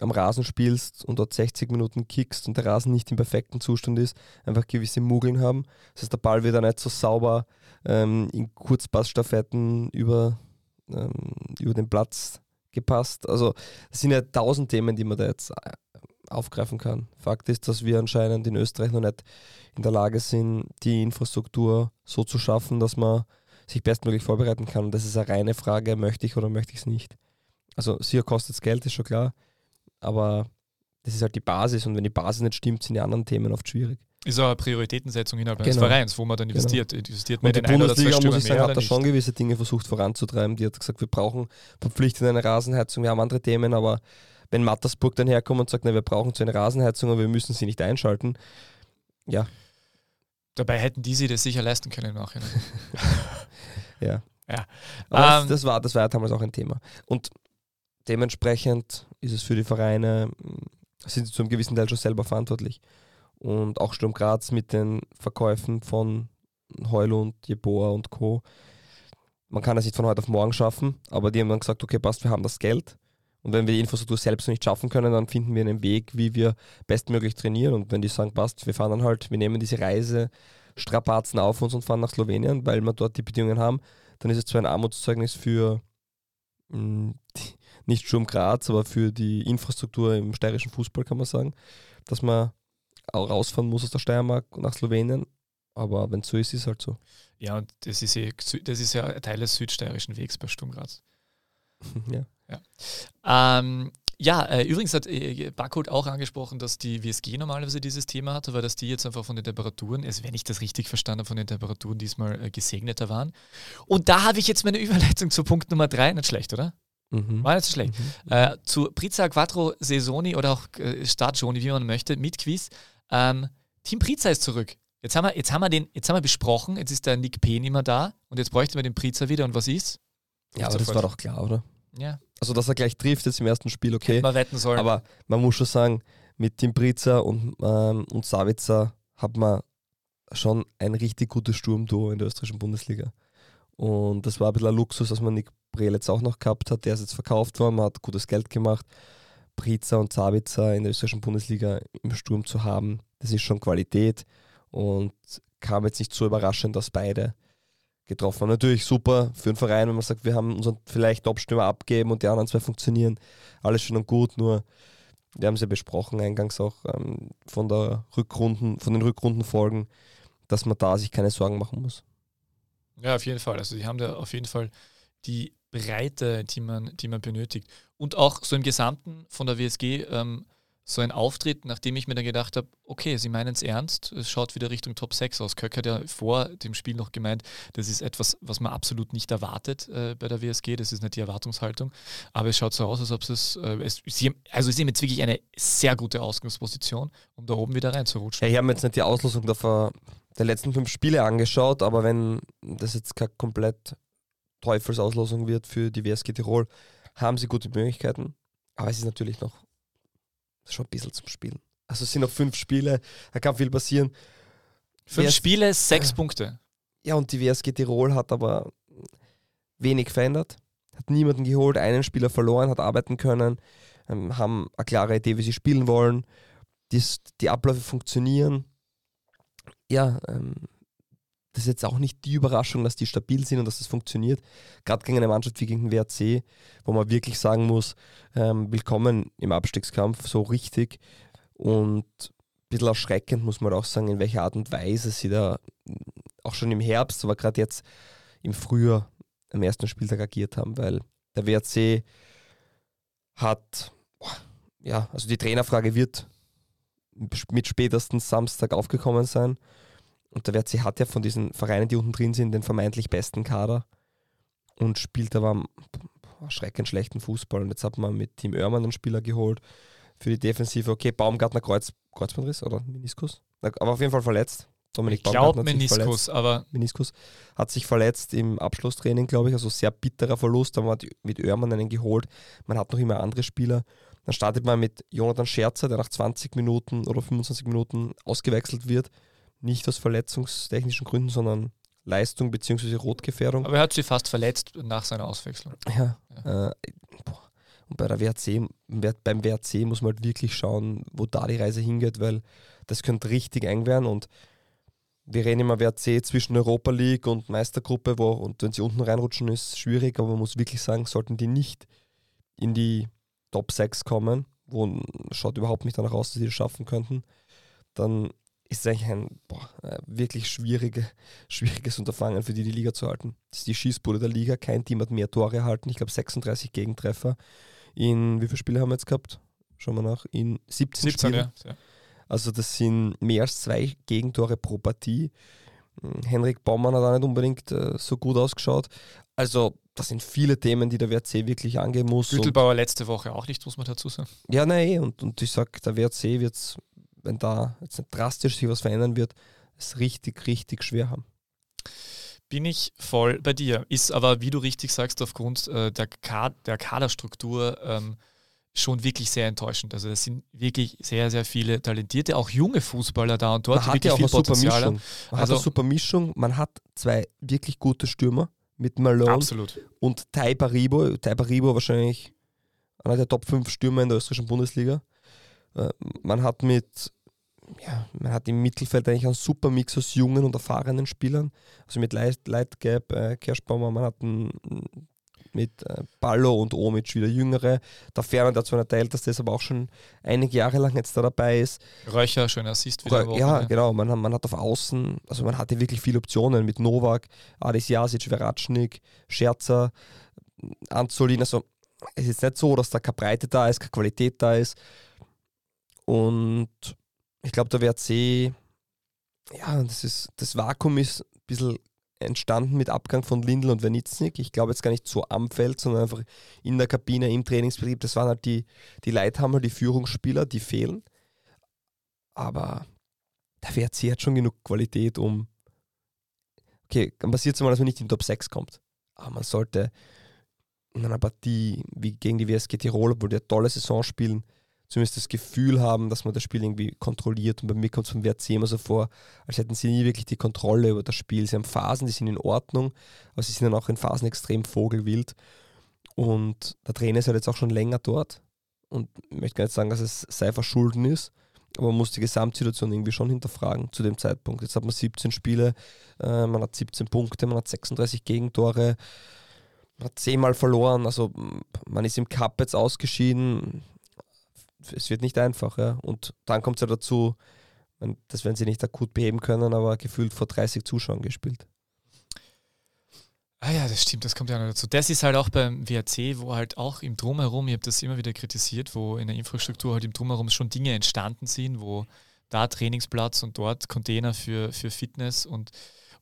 am Rasen spielst und dort 60 Minuten kickst und der Rasen nicht im perfekten Zustand ist, einfach gewisse Mugeln haben. Das heißt, der Ball wird dann nicht so sauber ähm, in Kurzpassstaffetten über, ähm, über den Platz gepasst. Also es sind ja tausend Themen, die man da jetzt äh, aufgreifen kann. Fakt ist, dass wir anscheinend in Österreich noch nicht in der Lage sind, die Infrastruktur so zu schaffen, dass man sich bestmöglich vorbereiten kann. Und das ist eine reine Frage, möchte ich oder möchte ich es nicht. Also sicher kostet es Geld, ist schon klar, aber das ist halt die Basis und wenn die Basis nicht stimmt, sind die anderen Themen oft schwierig. Ist auch eine Prioritätensetzung innerhalb eines genau. Vereins, wo man dann investiert. Genau. Investiert man und die Bundesliga, muss ich sagen, hat da schon gewisse Dinge versucht voranzutreiben. Die hat gesagt, wir brauchen verpflichtend eine Rasenheizung, wir haben andere Themen, aber wenn Mattersburg dann herkommt und sagt, na, wir brauchen so eine Rasenheizung, aber wir müssen sie nicht einschalten, ja, Dabei hätten die sich das sicher leisten können im Nachhinein. ja. ja. Aber ähm, das, war, das war ja damals auch ein Thema. Und dementsprechend ist es für die Vereine, sind sie zu einem gewissen Teil schon selber verantwortlich. Und auch Sturm Graz mit den Verkäufen von Heulund, Jeboa und Co. Man kann das nicht von heute auf morgen schaffen, aber die haben dann gesagt, okay, passt, wir haben das Geld und wenn wir die Infrastruktur selbst nicht schaffen können, dann finden wir einen Weg, wie wir bestmöglich trainieren. Und wenn die sagen, passt, wir fahren dann halt, wir nehmen diese Reise, Strapazen auf uns und fahren nach Slowenien, weil wir dort die Bedingungen haben, dann ist es zwar ein Armutszeugnis für mh, hm, die, nicht Sturm Graz, aber für die Infrastruktur im steirischen Fußball, kann man sagen, dass man auch rausfahren muss aus der Steiermark nach Slowenien. Aber wenn es so ist, ist es halt so. Ja, und das ist, ja, das ist ja Teil des südsteirischen Wegs bei Sturm Graz. ja. Ja. Ähm, ja, äh, übrigens hat äh, Barcode auch angesprochen, dass die WSG normalerweise dieses Thema hatte, weil dass die jetzt einfach von den Temperaturen, also wenn ich das richtig verstanden habe, von den Temperaturen diesmal äh, gesegneter waren. Und da habe ich jetzt meine Überleitung zu Punkt Nummer drei. Nicht schlecht, oder? Mhm. War nicht so schlecht. Mhm. Äh, zu Priza Quattro Saisoni oder auch äh, Stagioni, wie man möchte, mit Quiz. Ähm, Team Priza ist zurück. Jetzt haben, wir, jetzt, haben wir den, jetzt haben wir besprochen, jetzt ist der Nick P. nicht mehr da und jetzt bräuchten wir den Priza wieder und was ist? Ja, aber das war doch klar, oder? Ja, Also, dass er gleich trifft jetzt im ersten Spiel, okay. hätten wir wetten sollen. Aber man muss schon sagen, mit Tim Priza und, ähm, und Savitzer hat man schon ein richtig gutes Sturmduo in der österreichischen Bundesliga. Und das war ein bisschen ein Luxus, dass man Nick Brel jetzt auch noch gehabt hat. Der ist jetzt verkauft worden, man hat gutes Geld gemacht. Priza und Savitzer in der österreichischen Bundesliga im Sturm zu haben, das ist schon Qualität und kam jetzt nicht so überraschend, dass beide getroffen. Natürlich super für den Verein, wenn man sagt, wir haben unseren vielleicht Top-Stürmer abgeben und die anderen zwei funktionieren. Alles schön und gut, nur wir haben es ja besprochen eingangs auch ähm, von der Rückrunden, von den Rückrundenfolgen, dass man da sich keine Sorgen machen muss. Ja, auf jeden Fall. Also die haben da auf jeden Fall die Breite, die man, die man benötigt. Und auch so im Gesamten von der WSG ähm, so ein Auftritt, nachdem ich mir dann gedacht habe, okay, sie meinen es ernst, es schaut wieder Richtung Top 6 aus. Köck hat ja vor dem Spiel noch gemeint, das ist etwas, was man absolut nicht erwartet äh, bei der WSG, das ist nicht die Erwartungshaltung, aber es schaut so aus, als ob es, äh, es sie, also sie haben jetzt wirklich eine sehr gute Ausgangsposition, um da oben wieder reinzurutschen. Ja, ich habe mir jetzt nicht die Auslosung der, der letzten fünf Spiele angeschaut, aber wenn das jetzt keine komplett Teufelsauslosung wird für die WSG Tirol, haben sie gute Möglichkeiten. Aber es ist natürlich noch schon ein bisschen zum Spielen. Also es sind noch fünf Spiele, da kann viel passieren. Fünf WS Spiele, sechs Punkte. Ja, und die WSG Tirol hat aber wenig verändert, hat niemanden geholt, einen Spieler verloren, hat arbeiten können, ähm, haben eine klare Idee, wie sie spielen wollen, Dies, die Abläufe funktionieren. Ja, ähm, das ist jetzt auch nicht die Überraschung, dass die stabil sind und dass das funktioniert. Gerade gegen eine Mannschaft wie gegen den WRC, wo man wirklich sagen muss, ähm, willkommen im Abstiegskampf, so richtig. Und ein bisschen erschreckend muss man auch sagen, in welcher Art und Weise sie da auch schon im Herbst, aber gerade jetzt im Frühjahr am ersten Spieltag agiert haben, weil der WRC hat, ja, also die Trainerfrage wird mit spätestens Samstag aufgekommen sein. Und der WRC hat ja von diesen Vereinen, die unten drin sind, den vermeintlich besten Kader und spielt aber erschreckend schlechten Fußball. Und jetzt hat man mit Team Oermann einen Spieler geholt für die Defensive. Okay, Baumgartner Kreuz, Kreuzbandriss oder Meniskus? Aber auf jeden Fall verletzt. Dominik Ich glaube. Meniskus, aber Meniskus, hat sich verletzt im Abschlusstraining, glaube ich. Also sehr bitterer Verlust. Da hat man mit Oermann einen geholt. Man hat noch immer andere Spieler. Dann startet man mit Jonathan Scherzer, der nach 20 Minuten oder 25 Minuten ausgewechselt wird. Nicht aus verletzungstechnischen Gründen, sondern Leistung bzw. Rotgefährdung. aber er hat sich fast verletzt nach seiner Auswechslung. Ja. Äh, boah. und bei der WRC, beim WRC muss man halt wirklich schauen, wo da die Reise hingeht, weil das könnte richtig eng werden und wir reden immer WRC zwischen Europa League und Meistergruppe, wo, und wenn sie unten reinrutschen, ist es schwierig, aber man muss wirklich sagen, sollten die nicht in die Top 6 kommen, wo schaut überhaupt nicht danach aus, dass sie das schaffen könnten, dann ist es eigentlich ein boah, äh, wirklich schwierige, schwieriges Unterfangen für die, die Liga zu halten. Das ist die Schießbude der Liga. Kein Team hat mehr Tore erhalten. Ich glaube 36 Gegentreffer. In wie viele Spiele haben wir jetzt gehabt? Schauen wir nach. In 17, 17, Spielen. ja. Also das sind mehr als zwei Gegentore pro Partie. Hm, Henrik Baumann hat auch nicht unbedingt äh, so gut ausgeschaut. Also das sind viele Themen, die der WRC wirklich angehen muss. Und, Gütelbauer letzte Woche auch nicht, muss man dazu sagen. ja, nein, und, und ich sage, der WRC wird wenn da jetzt nicht drastisch sich was verändern wird, es richtig, richtig schwer haben. Bin ich voll bei dir. Ist aber, wie du richtig sagst, aufgrund äh, der, der Kaderstruktur ähm, schon wirklich sehr enttäuschend. Also es sind wirklich sehr, sehr viele talentierte, auch junge Fußballer da und dort man hat ja auch eine super. Mischung. Man Also- hat eine super Mischung. Man hat zwei wirklich gute Stürmer mit Malone Absolut. und Tai Paribo. Tai Paribo wahrscheinlich einer der Top 5 Stürmer in der österreichischen Bundesliga. Äh, Man hat mit ja, man hat im Mittelfeld eigentlich einen super Mix aus jungen und erfahrenen Spielern. Also mit Light, Lightgap, äh, Kerschbaumer, man hat einen, mit äh, Ballo und Omic wieder jüngere. Der Ferner, der zwar nicht der älteste ist, aber auch schon einige Jahre lang jetzt da dabei ist. Röcher, schöner Assist wieder. Oder, ja, genau. Man, hat- man hat auf Außen, also man hatte wirklich viele Optionen mit Novak, Adis Jasic, Veratschnik, Scherzer, Anzolin. Also es ist nicht so, dass da keine Breite da ist, keine Qualität da ist. Und ich glaube, der WRC, ja, das, ist, das Vakuum ist ein bisschen entstanden mit Abgang von Lindl und Wenitznik. Ich glaube jetzt gar nicht so am Feld, sondern einfach in der Kabine, im Trainingsbetrieb. Das waren halt die, die Leithammer, die Führungsspieler, die fehlen. Aber der WRC hat schon genug Qualität, um. Okay, dann passiert es mal, dass man nicht in den Top 6 kommt. Aber man sollte in einer Partie wie gegen die WSG Tirol, obwohl die eine tolle Saison spielen, zumindest das Gefühl haben, dass man das Spiel irgendwie kontrolliert. Und bei mir kommt es vom WRC immer so vor, als hätten sie nie wirklich die Kontrolle über das Spiel. Sie haben Phasen, die sind in Ordnung, aber sie sind dann auch in Phasen extrem vogelwild. Und der Trainer ist halt jetzt auch schon länger dort. Und ich möchte gar nicht sagen, dass es sei verschulden ist, aber man muss die Gesamtsituation irgendwie schon hinterfragen zu dem Zeitpunkt. Jetzt hat man 17 Spiele, äh, man hat 17 Punkte, man hat 36 Gegentore, man hat zehnmal verloren, also man ist im Cup jetzt ausgeschieden. Es wird nicht einfach, ja. Und dann kommt es ja dazu, das werden sie nicht akut beheben können, aber gefühlt vor 30 Zuschauern gespielt. Ah ja, das stimmt, das kommt ja noch dazu. Das ist halt auch beim WRC, wo halt auch im Drumherum, ich habe das immer wieder kritisiert, wo in der Infrastruktur halt im Drumherum schon Dinge entstanden sind, wo da Trainingsplatz und dort Container für, für Fitness und,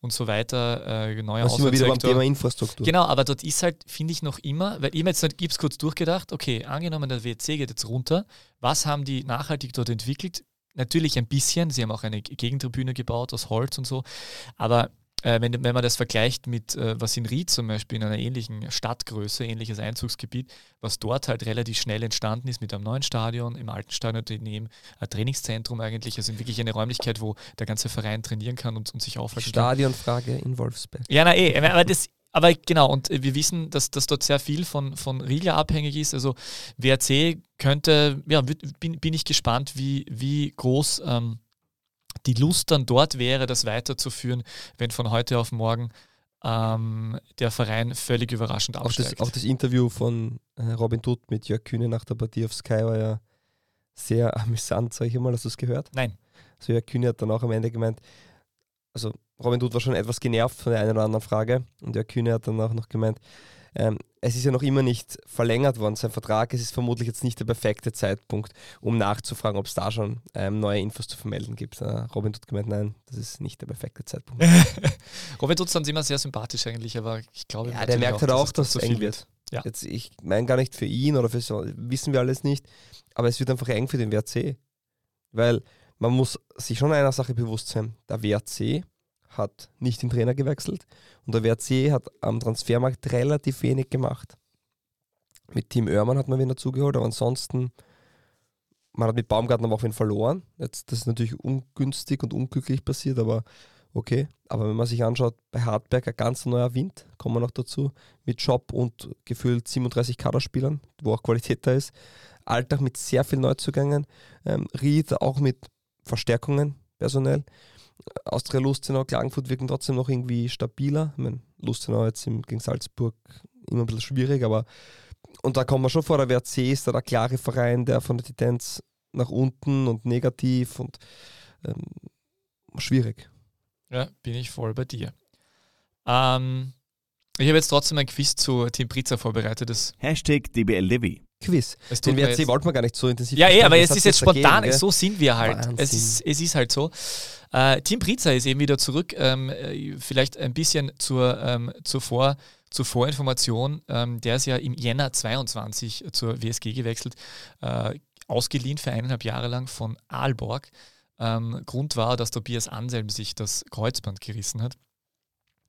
und so weiter, äh, neue Das immer wieder beim Thema Infrastruktur. Genau, aber dort ist halt, finde ich, noch immer, weil ich mir jetzt gib's kurz durchgedacht, okay, angenommen, der WRC geht jetzt runter, was haben die nachhaltig dort entwickelt? Natürlich ein bisschen, sie haben auch eine Gegentribüne gebaut aus Holz und so, aber äh, wenn, wenn man das vergleicht mit, äh, was in Ried zum Beispiel in einer ähnlichen Stadtgröße, ähnliches Einzugsgebiet, was dort halt relativ schnell entstanden ist mit einem neuen Stadion, im alten Stadion daneben ein Trainingszentrum eigentlich, also wirklich eine Räumlichkeit, wo der ganze Verein trainieren kann und, und sich aufhalten kann. Stadionfrage in Wolfsberg. Ja, na eh, aber das aber genau, und wir wissen, dass, dass dort sehr viel von, von Riga abhängig ist. Also WRC könnte, ja, bin, bin ich gespannt, wie, wie groß ähm, die Lust dann dort wäre, das weiterzuführen, wenn von heute auf morgen ähm, der Verein völlig überraschend aufsteigt. Auch das, auch das Interview von äh, Robin Dutt mit Jörg Kühne nach der Partie auf Sky war ja sehr amüsant, sag ich mal. Hast du es gehört? Nein. Also Jörg Kühne hat dann auch am Ende gemeint, also Robin Dutt war schon etwas genervt von der einen oder anderen Frage und Jörg Kühne hat dann auch noch gemeint, ähm, es ist ja noch immer nicht verlängert worden, sein Vertrag. Es ist vermutlich jetzt nicht der perfekte Zeitpunkt, um nachzufragen, ob es da schon ähm, neue Infos zu vermelden gibt. Äh, Robin tut gemeint, nein, das ist nicht der perfekte Zeitpunkt. Robin tut es immer sehr sympathisch eigentlich, aber ich glaube, ja, der merkt halt auch, dass es eng wird. Ja. Jetzt, ich meine gar nicht für ihn oder für so, wissen wir alles nicht, aber es wird einfach eng für den WRC. Weil man muss sich schon einer Sache bewusst sein. Der WRC hat nicht den Trainer gewechselt und der WRC hat am Transfermarkt relativ wenig gemacht. Mit Team Oermann hat man wen dazugeholt, aber ansonsten, man hat mit Baumgarten aber auch wen verloren. Jetzt, das ist natürlich ungünstig und unglücklich passiert, aber okay. Aber wenn man sich anschaut, bei Hartberg ein ganz neuer Wind, kommen wir noch dazu, mit Job und gefühlt 37 Kaderspielern, wo auch Qualität da ist. Alltag mit sehr vielen Neuzugängen. Ähm, Ried auch mit Verstärkungen personell. Austria Lustenau, Klagenfurt wirken trotzdem noch irgendwie stabiler. Ich meine, Lustenau jetzt im, gegen Salzburg immer ein bisschen schwierig, aber und da kommt man schon vor, der WRC ist da der klare Verein, der von der Tendenz nach unten und negativ und ähm, schwierig. Ja, bin ich voll bei dir. Ähm, ich habe jetzt trotzdem ein Quiz zu Team Prizza vorbereitet. Das Hashtag DBLDW. Quiz. Den WRC wollten wir gar nicht so intensiv. Ja, eh, aber es ist jetzt spontan. Dagegen, so sind wir halt. Es ist, es ist halt so. Äh, Team Priza ist eben wieder zurück. Ähm, äh, vielleicht ein bisschen zur, ähm, zuvor, zur Vorinformation. Ähm, der ist ja im Jänner 22 zur WSG gewechselt, äh, ausgeliehen für eineinhalb Jahre lang von Aalborg. Ähm, Grund war, dass Tobias Anselm sich das Kreuzband gerissen hat.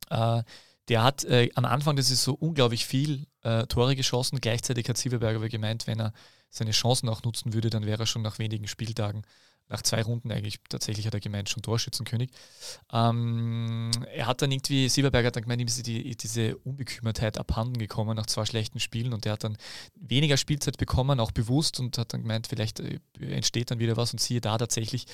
Äh, der hat äh, am Anfang, das ist so unglaublich viel äh, Tore geschossen. Gleichzeitig hat Silberberger gemeint, wenn er seine Chancen auch nutzen würde, dann wäre er schon nach wenigen Spieltagen nach zwei Runden eigentlich, tatsächlich hat er gemeint, schon Torschützenkönig. Ähm, er hat dann irgendwie, Silberberg hat dann gemeint, ihm ist die, diese Unbekümmertheit abhanden gekommen nach zwei schlechten Spielen und er hat dann weniger Spielzeit bekommen, auch bewusst und hat dann gemeint, vielleicht äh, entsteht dann wieder was und siehe da tatsächlich,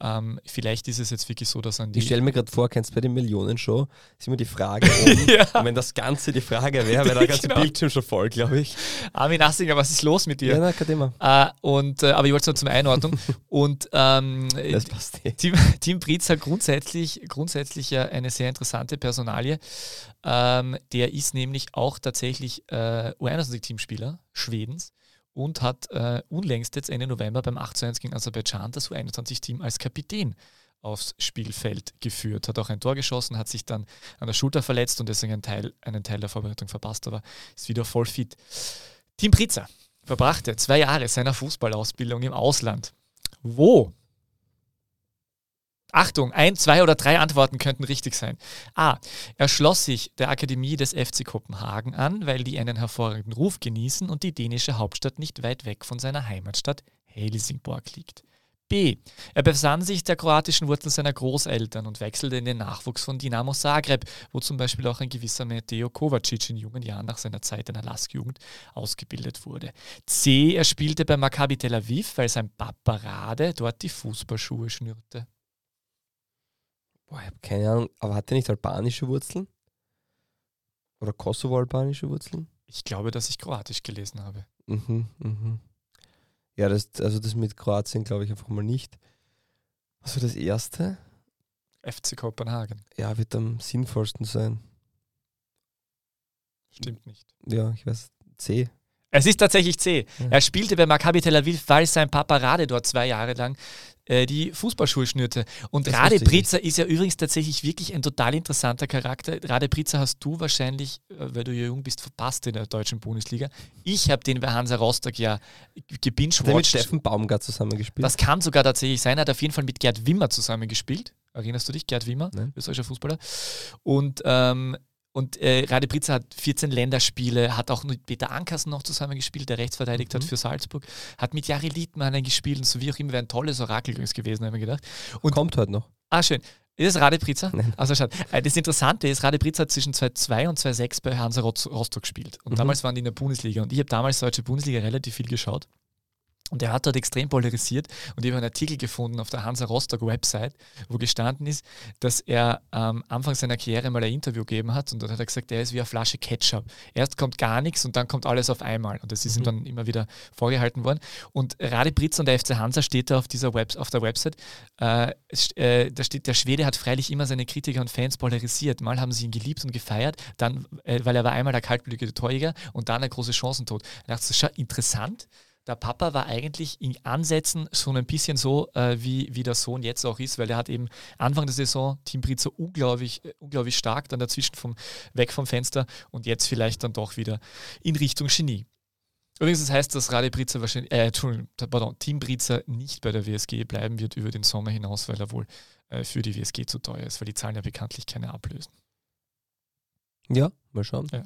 ähm, vielleicht ist es jetzt wirklich so, dass an die... Ich stelle mir gerade vor, kennst du bei den Millionenshow, ist immer die Frage oben, ja. und wenn das Ganze die Frage wäre, wäre der ganze genau. Bildschirm schon voll, glaube ich. Armin Assinger, was ist los mit dir? Ja, na, kein Thema. Äh, und, äh, aber ich wollte es nur zum Einordnung und ähm, Das passt eh. Team, Team Priza grundsätzlich, grundsätzlich ja eine sehr interessante Personalie. Ähm, der ist nämlich auch tatsächlich äh, U21-Teamspieler Schwedens und hat äh, unlängst jetzt Ende November beim 8 zu 1 gegen Aserbaidschan das U21-Team als Kapitän aufs Spielfeld geführt, hat auch ein Tor geschossen, hat sich dann an der Schulter verletzt und deswegen einen Teil, einen Teil der Vorbereitung verpasst, aber ist wieder voll fit. Team Priza verbrachte zwei Jahre seiner Fußballausbildung im Ausland. Wo? Achtung, ein, zwei oder drei Antworten könnten richtig sein. A. Er schloss sich der Akademie des FC Kopenhagen an, weil die einen hervorragenden Ruf genießen und die dänische Hauptstadt nicht weit weg von seiner Heimatstadt Helsingborg liegt. B. Er besann sich der kroatischen Wurzeln seiner Großeltern und wechselte in den Nachwuchs von Dinamo Zagreb, wo zum Beispiel auch ein gewisser Mateo Kovacic in jungen Jahren nach seiner Zeit in der Lask-Jugend ausgebildet wurde. C. Er spielte bei Maccabi Tel Aviv, weil sein Papa Rade dort die Fußballschuhe schnürte. Boah, ich habe keine Ahnung, aber hat er nicht albanische Wurzeln? Oder Kosovo-albanische Wurzeln? Ich glaube, dass ich Kroatisch gelesen habe. Mhm, mhm. Ja, das, also das mit Kroatien glaube ich einfach mal nicht. Also das erste, FC Kopenhagen. ja, wird am sinnvollsten sein. Stimmt nicht. Ja, ich weiß, C. Es ist tatsächlich C. Ja. Er spielte bei Maccabi Tel Aviv, weil sein Papa Rade dort zwei Jahre lang äh, die Fußballschuhe schnürte. Und Das Rade Priza ist ja übrigens tatsächlich wirklich ein total interessanter Charakter. Rade Priza hast du wahrscheinlich, äh, weil du ja jung bist, verpasst in der deutschen Bundesliga. Ich habe den bei Hansa Rostock ja Hat er mit gebingewatcht. Steffen Baumgart zusammengespielt? Das kann sogar tatsächlich sein. Er hat auf jeden Fall mit Gerd Wimmer zusammengespielt. Erinnerst du dich? Gerd Wimmer, Nein. österreichischer Fußballer. Und, ähm, und äh, Rade Priza hat 14 Länderspiele, hat auch mit Peter Ankersen noch zusammengespielt, der rechtsverteidigt hat Mhm. für Salzburg, hat mit Jari Liedmannen gespielt und so wie auch immer, wäre ein tolles Orakel gewesen, habe ich mir gedacht. Und Kommt heute noch. Ah, schön. Ist das Rade? Nein. Also schade. Äh, Das Interessante ist, Rade Priza hat zwischen 2002 und 2006 bei Hansa Rostock gespielt. Und Mhm. damals waren die in der Bundesliga. Und ich habe damals deutsche Bundesliga relativ viel geschaut. Und er hat dort extrem polarisiert. Und ich habe einen Artikel gefunden auf der Hansa Rostock Website, wo gestanden ist, dass er am Anfang seiner Karriere mal ein Interview gegeben hat. Und dort hat er gesagt, er ist wie eine Flasche Ketchup. Erst kommt gar nichts und dann kommt alles auf einmal. Und das ist ihm Mhm. dann immer wieder vorgehalten worden. Und Rade Priza und der FC Hansa steht da auf, dieser Web, auf der Website. Äh, äh, da steht, der Schwede hat freilich immer seine Kritiker und Fans polarisiert. Mal haben sie ihn geliebt und gefeiert, dann, äh, weil er war einmal der kaltblütige Torjäger und dann der große Chancentod. Da dachte ich, schau, interessant. Der Papa war eigentlich in Ansätzen schon ein bisschen so, äh, wie, wie der Sohn jetzt auch ist, weil er hat eben Anfang der Saison Team Britzer unglaublich, äh, unglaublich stark, dann dazwischen vom, weg vom Fenster und jetzt vielleicht dann doch wieder in Richtung Genie. Übrigens, das heißt, dass Rade Britzer wahrscheinlich, äh, Entschuldigung, pardon, Team Britzer nicht bei der WSG bleiben wird über den Sommer hinaus, weil er wohl äh, für die WSG zu teuer ist, weil die zahlen ja bekanntlich keine ablösen. Ja, mal schauen. Ja.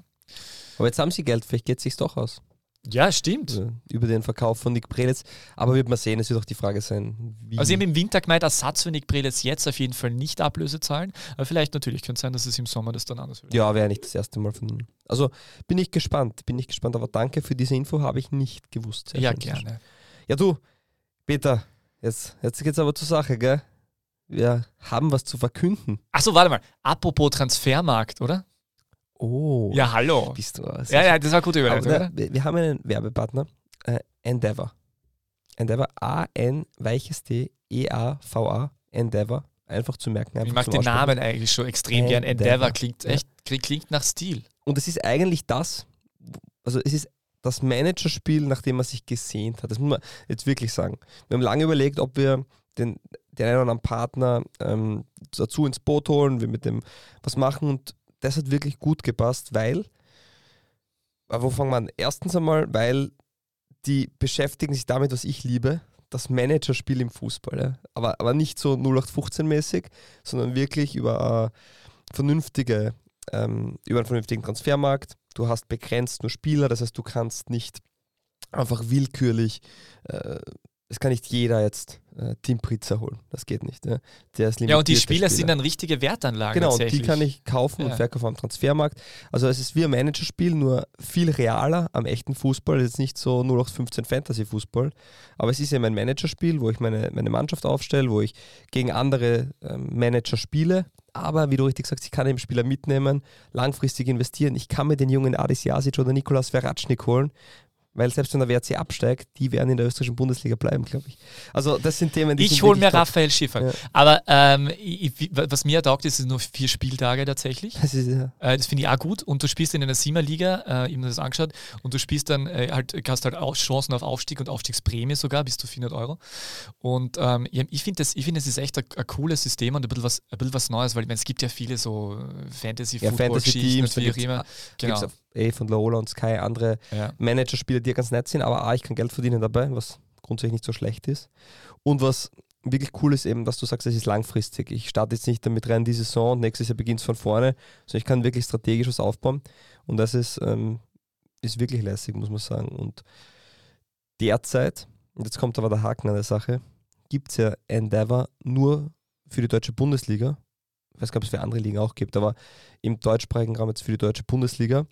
Aber jetzt haben sie Geld, vielleicht geht es sich doch aus. Ja, stimmt. Also über den Verkauf von Nick Preditz. Aber wird man sehen, es wird auch die Frage sein, wie. Also, ich habe im Winter gemeint, Ersatz für Nick Brelitz jetzt auf jeden Fall nicht Ablöse zahlen, aber vielleicht natürlich könnte es sein, dass es im Sommer das dann anders wird. ja, wäre nicht das erste Mal von. Also bin ich gespannt, bin ich gespannt. Aber danke für diese Info, habe ich nicht gewusst. Sehr ja gerne. Ja, du, Peter, jetzt, jetzt geht's aber zur Sache, gell? Wir haben was zu verkünden. Achso, warte mal. Apropos Transfermarkt, oder? Oh. Ja, hallo. Bist du was? Ja, ja, das war eine gute Aber Überleitung, da, oder? wir, haben einen Werbepartner, äh, Endeavor. Endeavor, A-N, weiches D, E-A-V-A, Endeavor. Einfach zu merken. Einfach Ich mag den Aussprechen. Namen eigentlich schon extrem gern. Endeavour. Endeavor klingt Ja. echt, klingt- klingt nach Stil. Und es ist eigentlich das, also es ist das Managerspiel, nach dem man sich gesehnt hat. Das muss man jetzt wirklich sagen. Wir haben lange überlegt, ob wir den, den einen oder anderen Partner ähm, dazu ins Boot holen, wir mit dem was machen und das hat wirklich gut gepasst, weil, wo fangen wir an? Erstens einmal, weil die beschäftigen sich damit, was ich liebe, das Managerspiel im Fußball. Ja? Aber, aber nicht so 0815-mäßig, sondern wirklich über äh, vernünftige ähm, über einen vernünftigen Transfermarkt. Du hast begrenzt nur Spieler, das heißt, du kannst nicht einfach willkürlich, äh, es kann nicht jeder jetzt äh, Team Pritzer holen. Das geht nicht. Ja, der ist Ja, und die limitierte Spieler sind dann richtige Wertanlagen Genau, und die kann ich kaufen und Ja. verkaufen am Transfermarkt. Also es ist wie ein Managerspiel, nur viel realer am echten Fußball. Es ist nicht so 0815 Fantasy-Fußball, aber es ist eben ein Managerspiel, wo ich meine, meine Mannschaft aufstelle, wo ich gegen andere ähm, Manager spiele. Aber wie du richtig sagst, ich kann eben Spieler mitnehmen, langfristig investieren. Ich kann mir den jungen Adis Jasic oder Nikolas Veratschnik holen. Weil selbst wenn der WRC absteigt, die werden in der österreichischen Bundesliga bleiben, glaube ich. Also das sind Themen, die Ich hole mir top. Raphael Schiffer. Ja. Aber ähm, ich, was mir taugt, ist, es sind nur vier Spieltage tatsächlich. Das ja. Äh, das finde ich auch gut. Und du spielst in einer Siemer-Liga, äh, ich habe mir das angeschaut, und du spielst dann äh, halt, hast halt auch Chancen auf Aufstieg und Aufstiegsprämie sogar, bis zu 400 Euro. Und ähm, ja, ich finde, das, ich find, das ist echt ein, ein cooles System und ein bisschen was, ein bisschen was Neues, weil ich meine, es gibt ja viele so Ja, Fantasy-Football-Geschichten Fantasy-Teams, und wie auch immer. Genau. Eh von Lola und Sky andere Ja. Managerspieler, die ja ganz nett sind, aber A, ich kann Geld verdienen dabei, was grundsätzlich nicht so schlecht ist. Und was wirklich cool ist eben, dass du sagst, es ist langfristig. Ich starte jetzt nicht damit rein die Saison und nächstes Jahr beginnt es von vorne, sondern ich kann wirklich strategisch was aufbauen. Und das ist, ähm, ist wirklich lässig, muss man sagen. Und derzeit, und jetzt kommt aber der Haken an der Sache, gibt es ja Endeavor nur für die deutsche Bundesliga. Ich weiß gar nicht, ob es für andere Ligen auch gibt, aber im deutschsprachigen Raum jetzt für die deutsche Bundesliga.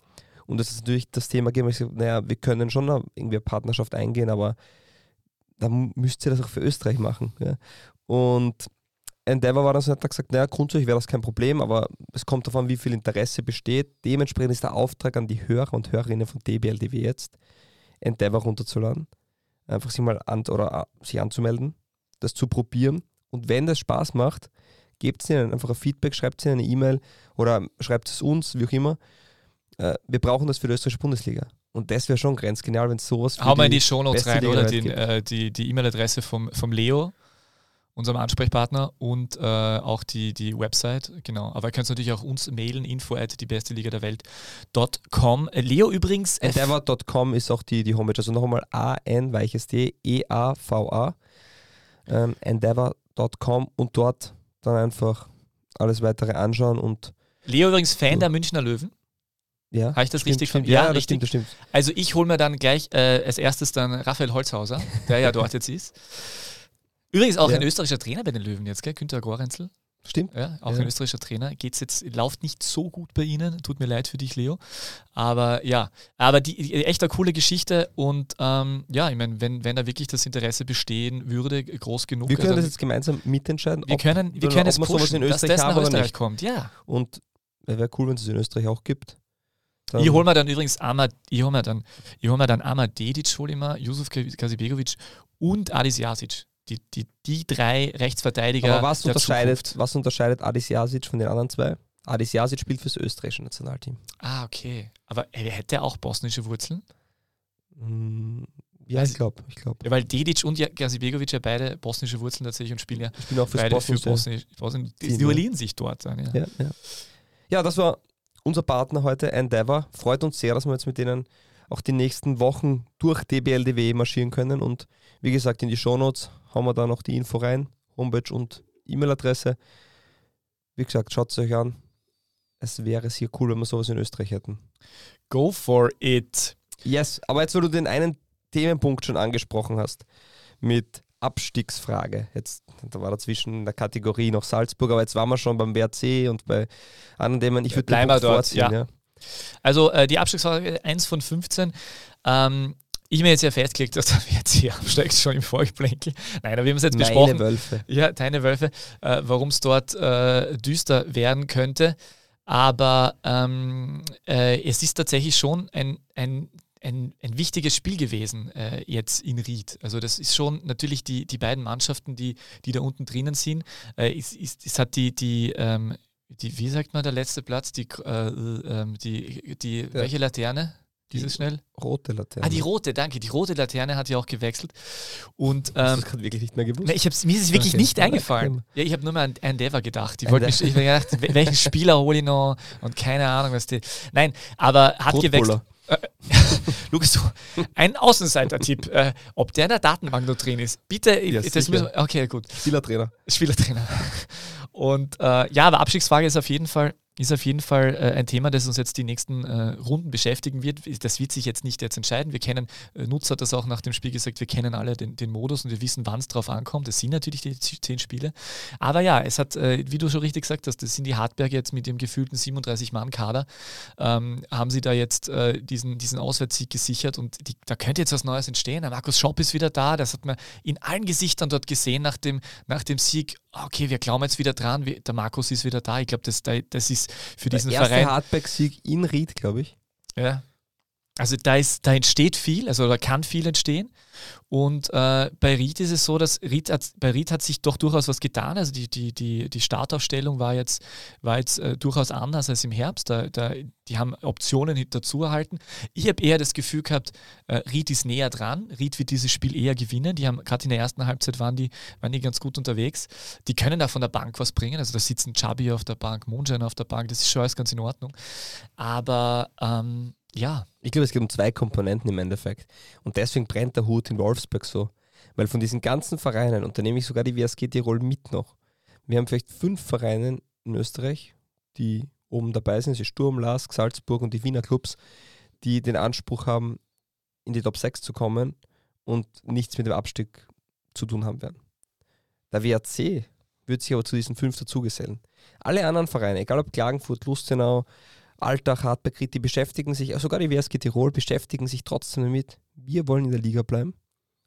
Und das ist natürlich das Thema gegeben, ich sage, naja, wir können schon irgendwie eine Partnerschaft eingehen, aber dann müsst ihr das auch für Österreich machen. Ja. Und Endeavor war dann so, hat gesagt, naja, grundsätzlich wäre das kein Problem, aber es kommt an, wie viel Interesse besteht. Dementsprechend ist der Auftrag an die Hörer und Hörerinnen von DBLDW jetzt, Endeavor runterzuladen, einfach sich mal an, oder äh, sich anzumelden, das zu probieren. Und wenn das Spaß macht, gebt es ihnen einfach ein Feedback, schreibt ihnen eine E-Mail oder schreibt es uns, wie auch immer. Äh, wir brauchen das für die österreichische Bundesliga. Und das wäre schon grenzgenial, wenn es sowas Hau mal in die Shownotes rein, oder? äh, die die E-Mail-Adresse vom, vom Leo, unserem Ansprechpartner, und äh, auch die, die Website, genau. Aber ihr könnt natürlich auch uns mailen, info at die beste Liga der Welt.com. Leo übrigens, äh, Endeavor.com ist auch die, die Homepage. Also noch einmal A-N, weiches D, E-A-V-A. Ähm, Endeavor.com und dort dann einfach alles weitere anschauen und Leo übrigens Fan der Münchner Löwen. Ja. Habe ich das stimmt, richtig stimmt. Ja, Ja, das richtig. stimmt, das stimmt. Also ich hole mir dann gleich äh, als erstes dann Raphael Holzhauser, der ja dort jetzt ist. Übrigens auch Ja. ein österreichischer Trainer bei den Löwen jetzt, gell? Günther Gorenzel. Stimmt. Ja, auch Ja. ein österreichischer Trainer. Geht's jetzt, läuft nicht so gut bei Ihnen. Tut mir leid für dich, Leo. Aber ja, aber die, die echt eine coole Geschichte und ähm, ja, ich meine, wenn, wenn da wirklich das Interesse bestehen würde, groß genug. Wir können also das jetzt gemeinsam mitentscheiden. wir ob- können, wir können ob es wir sowas pushen, in dass Österreich das nach Österreich nicht. kommt. Ja. Und wäre cool, wenn es in Österreich auch gibt. Dann- Ich hole mir dann übrigens Amad, ich hol mir dann, ich hol mir dann Amad Dedic, hol ich mir, Yusuf Kazibegovic und Adis Jasic. Die, die, die drei Rechtsverteidiger. Aber was unterscheidet, Zukunft. was unterscheidet Adis Jasic von den anderen zwei? Adis Jasic spielt fürs österreichische Nationalteam. Ah, okay. Aber er hätte auch bosnische Wurzeln? Mm, Ja, Also- ich glaube. Ich glaube. Ja, weil Dedic und Gazibegovic ja beide bosnische Wurzeln tatsächlich und spielen ja Ich bin auch beide für Bosnische. Bosnien. Bosnien die duellieren sich dort dann, ja. Ja, ja. ja, das war unser Partner heute, Endeavor. Freut uns sehr, dass wir jetzt mit denen auch die nächsten Wochen durch DBLDW marschieren können. Und wie gesagt, in die Shownotes hauen wir da noch die Info rein, Homepage und E-Mail-Adresse. Wie gesagt, schaut es euch an. Es wäre sehr cool, wenn wir sowas in Österreich hätten. Go for it. Yes, aber jetzt, weil du den einen Themenpunkt schon angesprochen hast, mit Abstiegsfrage. Jetzt, da war dazwischen in der Kategorie noch Salzburg, aber jetzt waren wir schon beim WRC und bei anderen Themen. Ich würde Punkt dort, vorziehen, ja. ja. Also äh, die Abstiegsfrage 1 von 15. Ähm, ich habe mir jetzt ja festgelegt, dass der WRC absteigt, schon im Vorgeplänkel. Nein, aber wir haben es jetzt Meine besprochen. Wölfe. Ja, deine Wölfe, äh, warum es dort äh, düster werden könnte. Aber ähm, äh, es ist tatsächlich schon ein, ein, ein, ein wichtiges Spiel gewesen äh, jetzt in Ried. Also das ist schon natürlich die, die beiden Mannschaften, die, die da unten drinnen sind. Äh, es, es, es hat die, die, ähm, die, wie sagt man, der letzte Platz, die, äh, ähm, die, die welche Laterne? Dieses schnell? Rote Laterne. Ah, die rote, danke. Die rote Laterne hat ja auch gewechselt. Und ähm, das gerade wirklich nicht mehr gewusst? Ne, ich hab's, mir ist es wirklich Okay. nicht Ja, eingefallen. Ja, ich habe nur mal an Endeavor gedacht. Ich, wollte mich, ich hab gedacht, wel- welchen Spieler hole ich noch und keine Ahnung, was die. Nein, aber hat gewechselt. Rotbuller. Lukas, du, ein Außenseiter-Tipp, äh, ob der in der Datenbank noch drin ist. Bitte, Ja, das müssen okay, gut. Spielertrainer. Spielertrainer. Und äh, ja, aber Abstiegsfrage ist auf jeden Fall, ist auf jeden Fall äh, ein Thema, das uns jetzt die nächsten äh, Runden beschäftigen wird. Das wird sich jetzt nicht jetzt entscheiden. Wir kennen, äh, Nutz hat das auch nach dem Spiel gesagt, wir kennen alle den, den Modus und wir wissen, wann es drauf ankommt. Das sind natürlich die zehn Spiele. Aber ja, es hat, äh, wie du schon richtig gesagt hast, das sind die Hartberge jetzt mit ihrem gefühlten 37-Mann-Kader, ähm, haben sie da jetzt äh, diesen, diesen Auswärtssieg gesichert und die, da könnte jetzt was Neues entstehen. Der Markus Schopp ist wieder da, das hat man in allen Gesichtern dort gesehen nach dem, nach dem Sieg. Okay, wir glauben jetzt wieder dran, der Markus ist wieder da. Ich glaube, das, da- das ist für diesen der erste Verein. Hardback-Sieg in Ried, glaube ich. Ja. Also da, ist, da entsteht viel, also da kann viel entstehen. Und äh, bei Ried ist es so, dass Ried hat, bei Ried hat sich doch durchaus was getan. Also die, die, die, die Startaufstellung war jetzt, war jetzt äh, durchaus anders als im Herbst. Da, da, die haben Optionen dazu erhalten. Ich habe eher das Gefühl gehabt, äh, Ried ist näher dran. Ried wird dieses Spiel eher gewinnen. Die haben gerade in der ersten Halbzeit waren die, waren die ganz gut unterwegs. Die können da von der Bank was bringen. Also da sitzen Chabi auf der Bank, Mondschein auf der Bank. Das ist schon alles ganz in Ordnung. Aber ähm, ja. Ich glaube, es geht um zwei Komponenten im Endeffekt. Und deswegen brennt der Hut in Wolfsburg so. Weil von diesen ganzen Vereinen, und da nehme ich sogar die WSG Tirol mit noch, wir haben vielleicht fünf Vereine in Österreich, die oben dabei sind, also Sturm, Lask, Salzburg und die Wiener Clubs, die den Anspruch haben, in die Top 6 zu kommen und nichts mit dem Abstieg zu tun haben werden. Der WRC wird sich aber zu diesen fünf dazugesellen. Alle anderen Vereine, egal ob Klagenfurt, Lustenau, Alltag, Hartberg, die beschäftigen sich, sogar die WSG Tirol beschäftigen sich trotzdem damit, wir wollen in der Liga bleiben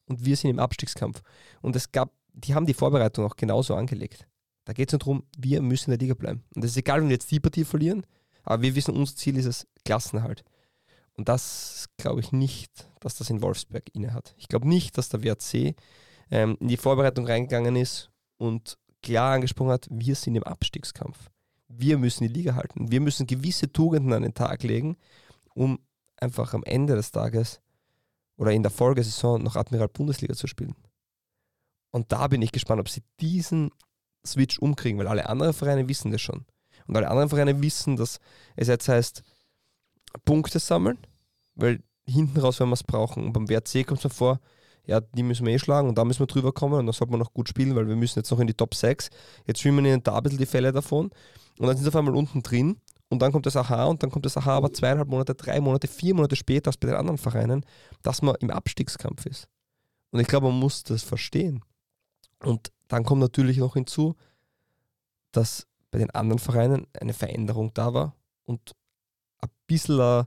und wir sind im Abstiegskampf. Und es gab, die haben die Vorbereitung auch genauso angelegt. Da geht es nur darum, wir müssen in der Liga bleiben. Und es ist egal, wenn wir jetzt die Partie verlieren, aber wir wissen, unser Ziel ist es, Klassenhalt. Und das glaube ich nicht, dass das in Wolfsberg inne hat. Ich glaube nicht, dass der WRC ähm, in die Vorbereitung reingegangen ist und klar angesprochen hat, wir sind im Abstiegskampf wir müssen die Liga halten. Wir müssen gewisse Tugenden an den Tag legen, um einfach am Ende des Tages oder in der Folgesaison noch Admiral Bundesliga zu spielen. Und da bin ich gespannt, ob sie diesen Switch umkriegen, weil alle anderen Vereine wissen das schon. Und alle anderen Vereine wissen, dass es jetzt heißt, Punkte sammeln, weil hinten raus werden wir es brauchen. Und beim WRC kommt es mir vor, ja, die müssen wir eh schlagen und da müssen wir drüber kommen und dann sollte man noch gut spielen, weil wir müssen jetzt noch in die Top 6. Jetzt schwimmen ihnen da ein bisschen die Fälle davon und dann sind sie auf einmal unten drin und dann kommt das Aha und dann kommt das Aha aber zweieinhalb Monate, drei Monate, vier Monate später als bei den anderen Vereinen, dass man im Abstiegskampf ist. Und ich glaube, man muss das verstehen. Und dann kommt natürlich noch hinzu, dass bei den anderen Vereinen eine Veränderung da war und ein bisschen,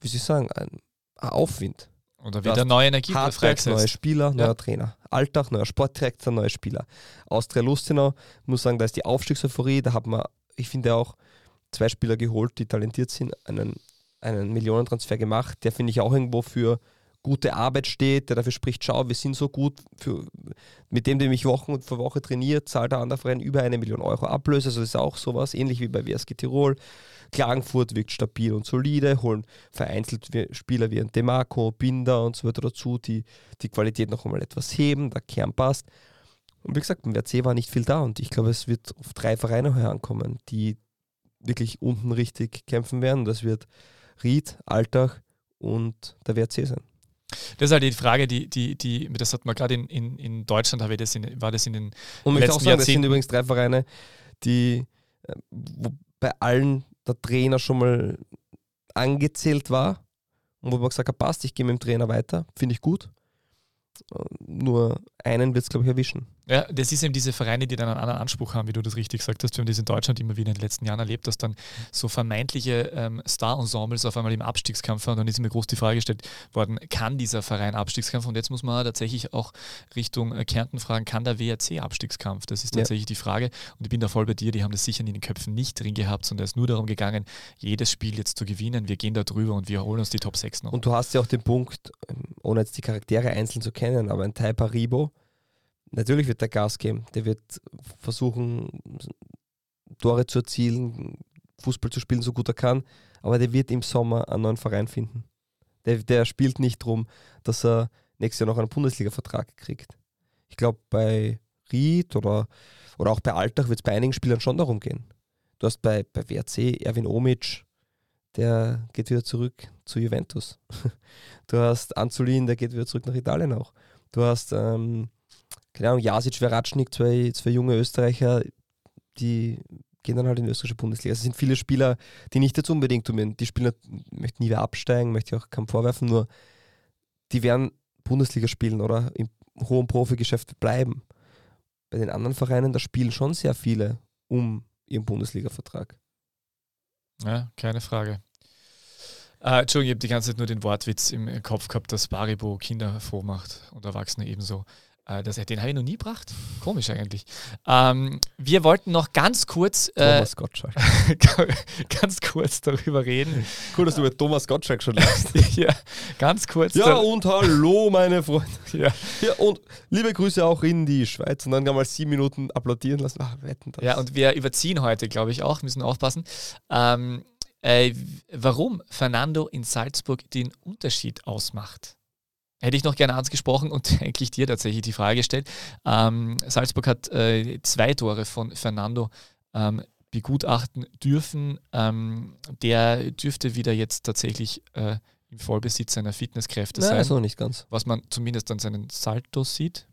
wie soll ich sagen, ein Aufwind. Oder wieder neue Energie freigesetzt. Neue Spieler, neuer ja. Trainer. Alltag, neuer Sportdirektor, neue Spieler. Austria Lustenau, muss sagen, da ist die Aufstiegseuphorie, da hat man ich finde auch zwei Spieler geholt, die talentiert sind, einen, einen Millionentransfer gemacht, der finde ich auch irgendwo für gute Arbeit steht, der dafür spricht, schau, wir sind so gut, für, mit dem, dem ich Wochen für Woche trainiert, zahlt der andere Verein über eine Million Euro Ablöse, also das ist auch sowas, ähnlich wie bei WSG Tirol. Klagenfurt wirkt stabil und solide, holen vereinzelt Spieler wie ein Demarco, Binder und so weiter dazu, die die Qualität noch einmal etwas heben, der Kern passt. Und wie gesagt, beim WRC war nicht viel da und ich glaube, es wird auf drei Vereine herankommen, die wirklich unten richtig kämpfen werden. Das wird Ried, Alltag und der WRC sein. Das ist halt die Frage, die, die, die das hat man gerade in, in, in Deutschland, das in, war das in den Und ich auch sagen, das sind übrigens drei Vereine, die äh, wo bei allen der Trainer schon mal angezählt war und wo man gesagt hat, passt, ich gehe mit dem Trainer weiter, finde ich gut. Nur einen wird es, glaube ich, erwischen. Ja, das ist eben diese Vereine, die dann einen anderen Anspruch haben, wie du das richtig gesagt hast. Wir haben das in Deutschland immer wieder in den letzten Jahren erlebt, dass dann so vermeintliche ähm, Star-Ensembles auf einmal im Abstiegskampf waren. Und dann ist mir groß die Frage gestellt worden, kann dieser Verein Abstiegskampf? Und jetzt muss man tatsächlich auch Richtung äh, Kärnten fragen, kann der WRC Abstiegskampf? Das ist tatsächlich ja. die Frage. Und ich bin da voll bei dir, die haben das sicher in den Köpfen nicht drin gehabt, sondern es ist nur darum gegangen, jedes Spiel jetzt zu gewinnen. Wir gehen da drüber und wir holen uns die Top 6 noch. Und du hast ja auch den Punkt, ähm, ohne jetzt die Charaktere einzeln zu kennen, aber ein Type Haribo, Natürlich wird der Gas geben. Der wird versuchen, Tore zu erzielen, Fußball zu spielen, so gut er kann. Aber der wird im Sommer einen neuen Verein finden. Der, der spielt nicht darum, dass er nächstes Jahr noch einen Bundesliga-Vertrag kriegt. Ich glaube, bei Ried oder, oder auch bei Alltag wird es bei einigen Spielern schon darum gehen. Du hast bei, bei WRC Erwin Omic, der geht wieder zurück zu Juventus. Du hast Anzulin, der geht wieder zurück nach Italien auch. Du hast ähm, keine Ahnung, Jasic, Veratschnik, zwei, zwei junge Österreicher, die gehen dann halt in die österreichische Bundesliga. Es sind viele Spieler, die nicht jetzt unbedingt um die Spieler möchten nie wieder absteigen, möchte ich auch keinem vorwerfen, nur die werden Bundesliga spielen oder im hohen Profigeschäft bleiben. Bei den anderen Vereinen, da spielen schon sehr viele um ihren Bundesliga-Vertrag. Ja, keine Frage. Äh, Entschuldigung, ich habe die ganze Zeit nur den Wortwitz im Kopf gehabt, dass Baribo Kinder froh macht und Erwachsene ebenso. Äh, das, den habe ich noch nie gebracht. Komisch eigentlich. Ähm, wir wollten noch ganz kurz, äh, Thomas Gottschalk. ganz kurz darüber reden. Cool, dass du mit Thomas Gottschalk schon lachst. ja, ganz kurz. Ja, und hallo, meine Freunde. ja. Ja, und liebe Grüße auch in die Schweiz. Und dann kann man sieben Minuten applaudieren lassen. Ach, wetten das. ja, und wir überziehen heute, glaube ich, auch, müssen aufpassen. Ähm, äh, warum Fernando in Salzburg den Unterschied ausmacht. Hätte ich noch gerne angesprochen und eigentlich dir tatsächlich die Frage gestellt. Ähm, Salzburg hat äh, zwei Tore von Fernando ähm, begutachten dürfen. Ähm, der dürfte wieder jetzt tatsächlich äh, im Vollbesitz seiner Fitnesskräfte Nein, sein, ist noch nicht ganz. was man zumindest an seinen Saltos sieht.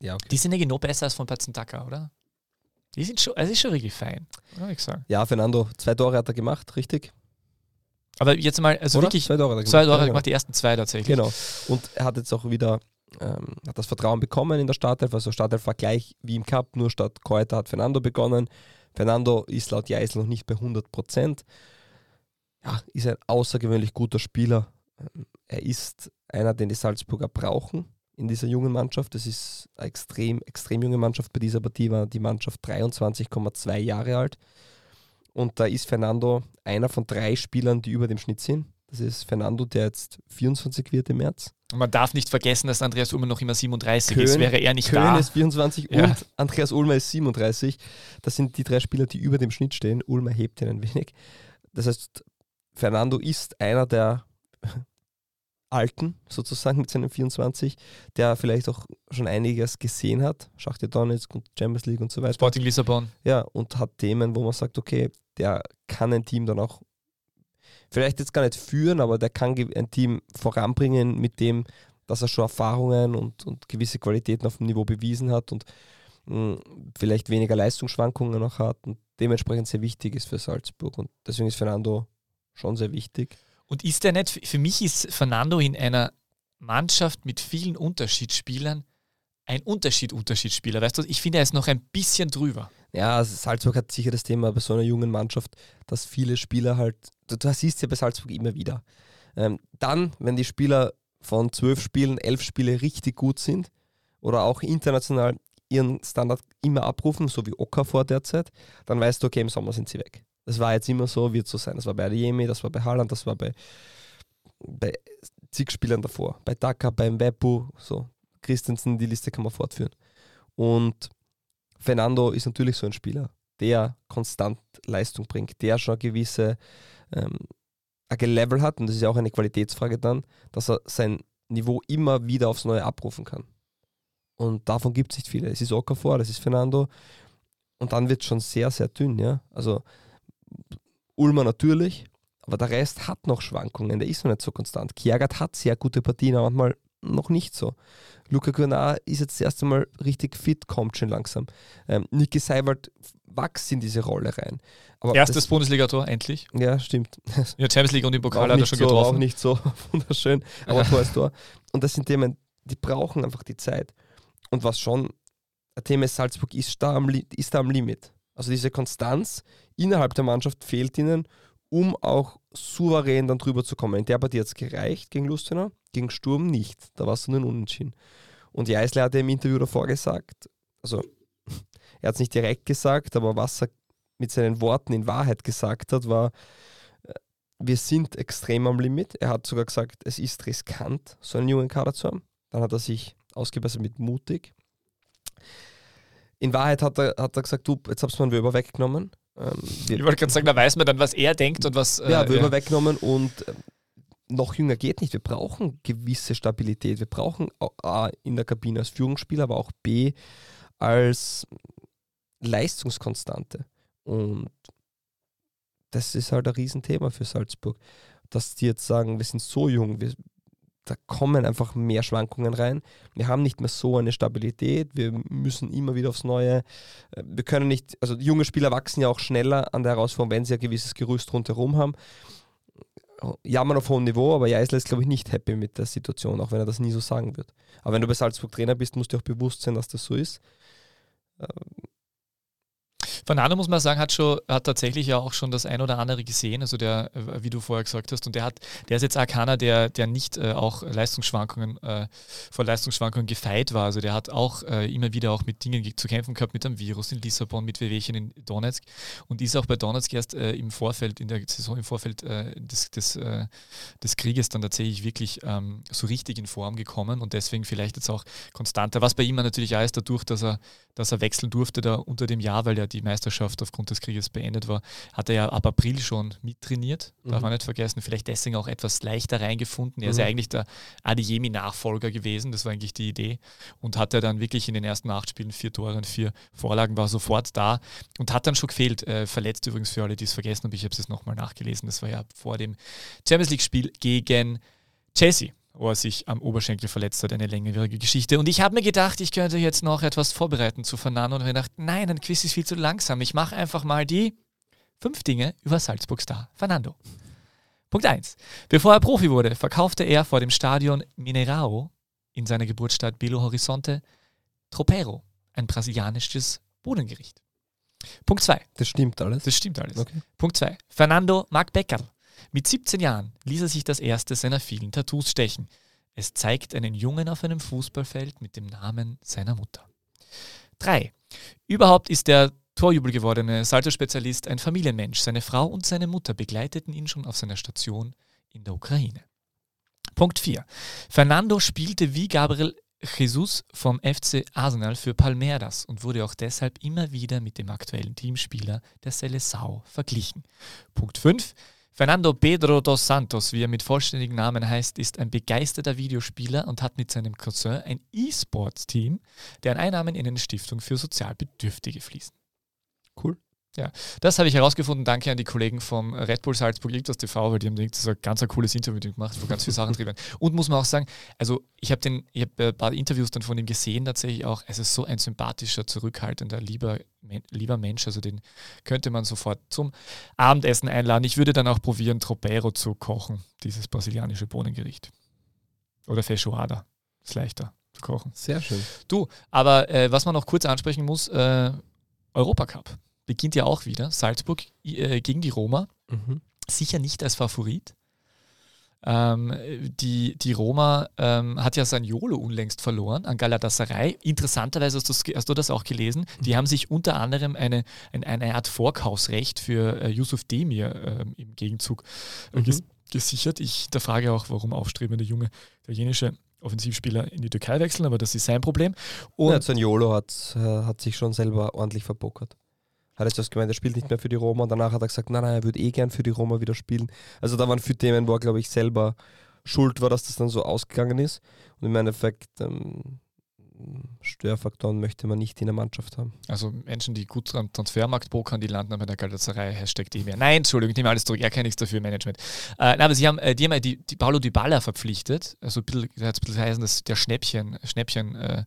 Ja, okay. Die sind ja genau besser als von Patzendaka, oder? Die sind schon, es ist schon richtig fein, ich sagen. Ja, Fernando, zwei Tore hat er gemacht, richtig? Aber jetzt mal, also Oder? wirklich zwei Tore zwei Tore Ja, gemacht, die ersten zwei tatsächlich. Genau. Und er hat jetzt auch wieder ähm, hat das Vertrauen bekommen in der Startelf. Also Startelf war gleich wie im Cup, nur statt Keuter hat Fernando begonnen. Fernando ist laut Geisel noch nicht bei 100 Prozent. Ja, ist ein außergewöhnlich guter Spieler. Ähm, Er ist einer, den die Salzburger brauchen in dieser jungen Mannschaft. Das ist eine extrem, extrem junge Mannschaft. Bei dieser Partie war die Mannschaft 23,2 Jahre alt. Und da ist Fernando einer von drei Spielern, die über dem Schnitt sind. Das ist Fernando, der jetzt 24 wird im März. Und man darf nicht vergessen, dass Andreas Ullmann noch immer 37 ist. Köhn- Wäre er nicht Köln da. ist 24 Ja. und Andreas Ulmer ist 37. Das sind die drei Spieler, die über dem Schnitt stehen. Ulmer hebt ihn ein wenig. Das heißt, Fernando ist einer der Alten, sozusagen mit seinen 24, der vielleicht auch schon einiges gesehen hat. Schachtel Donetsk und Champions League und so weiter. Sporting Lissabon. Ja, und hat Themen, wo man sagt, okay, der kann ein Team dann auch vielleicht jetzt gar nicht führen, aber der kann ein Team voranbringen mit dem, dass er schon Erfahrungen und, und gewisse Qualitäten auf dem Niveau bewiesen hat und mh, vielleicht weniger Leistungsschwankungen noch hat und dementsprechend sehr wichtig ist für Salzburg. Und deswegen ist Fernando schon sehr wichtig. Und ist der nicht, für mich ist Fernando in einer Mannschaft mit vielen Unterschiedsspielern ein Unterschied-Unterschiedsspieler. Weißt du, ich finde, er ist noch ein bisschen drüber. Ja, also Salzburg hat sicher das Thema bei so einer jungen Mannschaft, dass viele Spieler halt, du, du siehst ja bei Salzburg immer wieder. Ähm, dann, wenn die Spieler von zwölf Spielen, elf Spiele richtig gut sind oder auch international ihren Standard immer abrufen, so wie Okafor derzeit, dann weißt du, okay, im Sommer sind sie weg. Das war jetzt immer so, wird so sein. Das war bei Adeyemi, das war bei Haaland, das war bei, bei zig Spielern davor. Bei Daka, beim Beppu, so. Christensen, die Liste kann man fortführen. Und Fernando ist natürlich so ein Spieler, der konstant Leistung bringt, der schon eine gewisse ähm, ein Level hat, und das ist ja auch eine Qualitätsfrage dann, dass er sein Niveau immer wieder aufs Neue abrufen kann. Und davon gibt es nicht viele. Es ist Okafor, das ist Fernando. Und dann wird es schon sehr, sehr dünn, ja. Also Ulmer natürlich, aber der Rest hat noch Schwankungen, der ist noch nicht so konstant. Kjagert hat sehr gute Partien, aber manchmal noch nicht so. Luca Grenat ist jetzt das erste Mal richtig fit, kommt schon langsam. Ähm, Niki Seiwald wächst in diese Rolle rein. Aber Erstes Bundesligator, endlich. Ja, stimmt. In der Champions League und im Pokal hat er schon so, war auch getroffen. nicht so wunderschön, aber Tor ist Tor. Und das sind Themen, die brauchen einfach die Zeit. Und was schon ein Thema ist, Salzburg ist da, am, ist da am Limit. Also diese Konstanz innerhalb der Mannschaft fehlt ihnen, um auch souverän dann drüber zu kommen. In der Partie hat es gereicht gegen Lustenau, gegen Sturm nicht. Da war es nur ein Unentschieden. Und Jeißler hat im Interview davor gesagt, also er hat es nicht direkt gesagt, aber was er mit seinen Worten in Wahrheit gesagt hat, war, äh, wir sind extrem am Limit. Er hat sogar gesagt, es ist riskant, so einen jungen Kader zu haben. Dann hat er sich ausgebessert mit mutig. In Wahrheit hat er, hat er gesagt, du, jetzt hab's mir über weggenommen. Ähm, Ich wollte gerade sagen, da weiß man dann, was er denkt und was. ja, äh, Würmer weggenommen und ähm, noch jünger geht nicht. Wir brauchen gewisse Stabilität. Wir brauchen A, A, in der Kabine als Führungsspieler, aber auch B als Leistungskonstante. Und das ist halt ein Riesenthema für Salzburg. Dass die jetzt sagen, wir sind so jung, wir, da kommen einfach mehr Schwankungen rein. Wir haben nicht mehr so eine Stabilität. Wir müssen immer wieder aufs Neue. äh, Wir können nicht, also junge Spieler wachsen ja auch schneller an der Herausforderung, wenn sie ein gewisses Gerüst rundherum haben. Jammern auf hohem Niveau, aber Geisler ist, glaube ich, nicht happy mit der Situation, auch wenn er das nie so sagen wird. Aber wenn du bei Salzburg Trainer bist, musst du auch bewusst sein, dass das so ist. Fernando muss man sagen, hat schon, hat tatsächlich ja auch schon das ein oder andere gesehen, also der, äh, wie du vorher gesagt hast, und der hat, der ist jetzt auch keiner, der, der nicht äh, auch Leistungsschwankungen, äh, vor Leistungsschwankungen gefeit war. Also der hat auch äh, immer wieder auch mit Dingen zu kämpfen gehabt, mit dem Virus in Lissabon, mit Wehwehchen in Donetsk und ist auch bei Donetsk erst äh, im Vorfeld, in der Saison im Vorfeld äh, des, des, des Krieges dann tatsächlich wirklich ähm, so richtig in Form gekommen und deswegen vielleicht jetzt auch konstanter. Was bei ihm natürlich auch ist, dadurch, dass er, dass er wechseln durfte da unter dem Jahr, weil ja die Meisterschaft aufgrund des Krieges beendet war, hat er ja ab April schon mittrainiert, mhm. darf man nicht vergessen. Vielleicht deswegen auch etwas leichter reingefunden. Er mhm. ist ja eigentlich der Adiemi-Nachfolger gewesen, das war eigentlich die Idee. Und hat er dann wirklich in den ersten acht Spielen vier Tore und vier Vorlagen, war sofort da und hat dann schon gefehlt. Äh, verletzt übrigens für alle, die es vergessen haben. Ich habe es jetzt nochmal nachgelesen. Das war ja vor dem Champions League-Spiel gegen Chelsea wo er sich am Oberschenkel verletzt hat, eine längerwierige Geschichte. Und ich habe mir gedacht, ich könnte jetzt noch etwas vorbereiten zu Fernando und habe gedacht, nein, ein Quiz ist viel zu langsam. Ich mache einfach mal die fünf Dinge über Salzburg-Star Fernando. Punkt 1. Bevor er Profi wurde, verkaufte er vor dem Stadion Minerao in seiner Geburtsstadt Belo Horizonte Tropero, ein brasilianisches Bodengericht. Punkt 2. Das stimmt alles. Das stimmt alles. Okay. Punkt 2. Fernando mag Bäckerl. Mit 17 Jahren ließ er sich das erste seiner vielen Tattoos stechen. Es zeigt einen Jungen auf einem Fußballfeld mit dem Namen seiner Mutter. 3. Überhaupt ist der Torjubel gewordene Salto-Spezialist ein Familienmensch. Seine Frau und seine Mutter begleiteten ihn schon auf seiner Station in der Ukraine. Punkt 4. Fernando spielte wie Gabriel Jesus vom FC Arsenal für Palmeiras und wurde auch deshalb immer wieder mit dem aktuellen Teamspieler der Seleção verglichen. Punkt 5. Fernando Pedro dos Santos, wie er mit vollständigen Namen heißt, ist ein begeisterter Videospieler und hat mit seinem Cousin ein E-Sports-Team, deren Einnahmen in eine Stiftung für Sozialbedürftige fließen. Cool. Ja, das habe ich herausgefunden. Danke an die Kollegen vom Red Bull Salzburg Irgendwas TV, weil die haben das ein ganz ein cooles Interview mit ihm gemacht, wo ganz viele Sachen drin waren. Und muss man auch sagen, also ich habe den, ich habe ein paar Interviews dann von ihm gesehen, tatsächlich auch. Es ist so ein sympathischer, zurückhaltender, lieber, lieber Mensch. Also den könnte man sofort zum Abendessen einladen. Ich würde dann auch probieren, Tropero zu kochen, dieses brasilianische Bohnengericht. Oder Feijoada. Ist leichter zu kochen. Sehr schön. Du, aber äh, was man noch kurz ansprechen muss, äh, Europacup beginnt ja auch wieder. Salzburg äh, gegen die Roma. Mhm. Sicher nicht als Favorit. Ähm, die, die Roma ähm, hat ja sein Jolo unlängst verloren an Galatasaray. Interessanterweise hast, hast, du das auch gelesen. Die haben sich unter anderem eine, eine, eine Art Vorkaufsrecht für äh, Yusuf Demir äh, im Gegenzug äh, mhm. ges gesichert. Ich da frage auch, warum aufstrebende junge italienische Offensivspieler in die Türkei wechseln, aber das ist sein Problem. Und ja, Zaniolo hat, äh, hat sich schon selber ordentlich verbockert hat er zuerst gemeint, er spielt nicht mehr für die Roma und danach hat er gesagt, nein, nein, er würde eh gern für die Roma wieder spielen. Also da waren viele Themen, wo er, glaube ich, selber schuld war, dass das dann so ausgegangen ist. Und im Endeffekt ähm, Störfaktoren möchte man nicht in der Mannschaft haben. Also Menschen, die gut am Transfermarkt pokern, die landen bei der Galatasaray, Hashtag mehr. Nein, Entschuldigung, ich nehme alles zurück, er kann nichts dafür, Management. Äh, nein, aber sie haben, äh, die haben die, die Paulo Dybala verpflichtet, also ein bisschen, hat ein dass der Schnäppchen, Schnäppchen äh,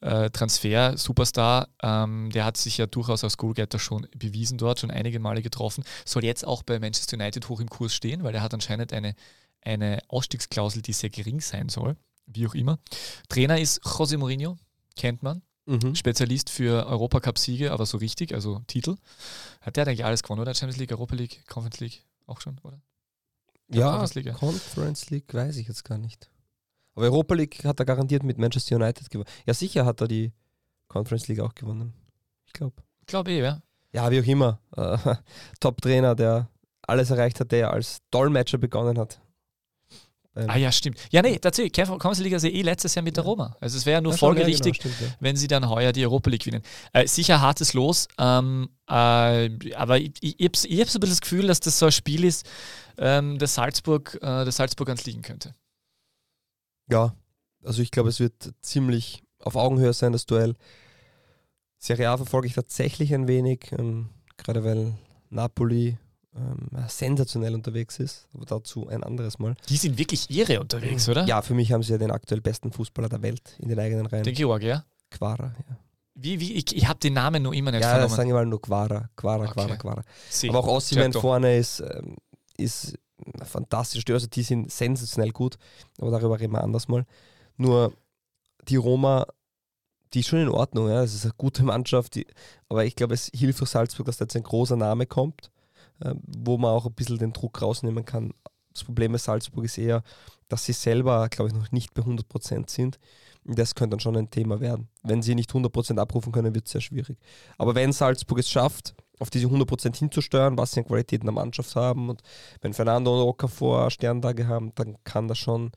äh, Transfer, Superstar, ähm, der hat sich ja durchaus als Goalgetter schon bewiesen dort, schon einige Male getroffen, soll jetzt auch bei Manchester United hoch im Kurs stehen, weil er hat anscheinend eine, eine Ausstiegsklausel, die sehr gering sein soll wie auch immer. Trainer ist José Mourinho, kennt man. Mhm. Spezialist für Europacup-Siege, aber so richtig, also Titel. Hat der eigentlich alles gewonnen, oder? Champions League, Europa League, Conference League auch schon, oder? Ja, Conference League, ja. Conference League weiß ich jetzt gar nicht. Aber Europa League hat er garantiert mit Manchester United gewonnen. Ja, sicher hat er die Conference League auch gewonnen. Ich glaube. Ich glaube eh, ja. Ja, wie auch immer. Äh, Top-Trainer, der alles erreicht hat, der als Dolmetscher begonnen hat. Ähm, ah ja, stimmt. Ja, nee, tatsächlich, Conference League ist ja eh letztes Jahr mit der Roma. Also es wäre ja nur ja, folgerichtig, ja, genau, stimmt, ja. wenn sie dann heuer die Europa League gewinnen. Äh, sicher hartes Los, ähm, äh, aber ich, ich, ich habe so ein bisschen das Gefühl, dass das so ein Spiel ist, ähm, das Salzburg, äh, das Salzburg ans liegen könnte. Ja, also ich glaube, es wird ziemlich auf Augenhöhe sein, das Duell. Serie A verfolge ich tatsächlich ein wenig, ähm, gerade weil Napoli ähm, sensationell unterwegs ist, aber dazu ein anderes Mal. Die sind wirklich irre unterwegs, oder? Ja, für mich haben sie ja den aktuell besten Fußballer der Welt in den eigenen Reihen. Den Georg, ja? Quara, ja. Wie, wie, ich, ich habe den Namen noch immer nicht ja, vernommen. Ja, sagen wir mal nur Quara, Quara, okay. Quara, Quara. Aber auch Ossiman vorne ist, ähm, ist fantastisch. Also die sind sensationell gut, aber darüber reden wir anders mal. Nur die Roma, die ist schon in Ordnung, ja. Es ist eine gute Mannschaft, die, aber ich glaube, es hilft für Salzburg, dass da jetzt ein großer Name kommt, wo man auch ein bisschen den Druck rausnehmen kann. Das Problem bei Salzburg ist eher, dass sie selber, glaube ich, noch nicht bei 100% sind. Das könnte dann schon ein Thema werden. Wenn sie nicht 100% abrufen können, wird es sehr schwierig. Aber wenn Salzburg es schafft, auf diese 100% hinzusteuern, was sie an Qualitäten der Mannschaft haben und wenn Fernando und Okafor Sterntage haben, dann kann das schon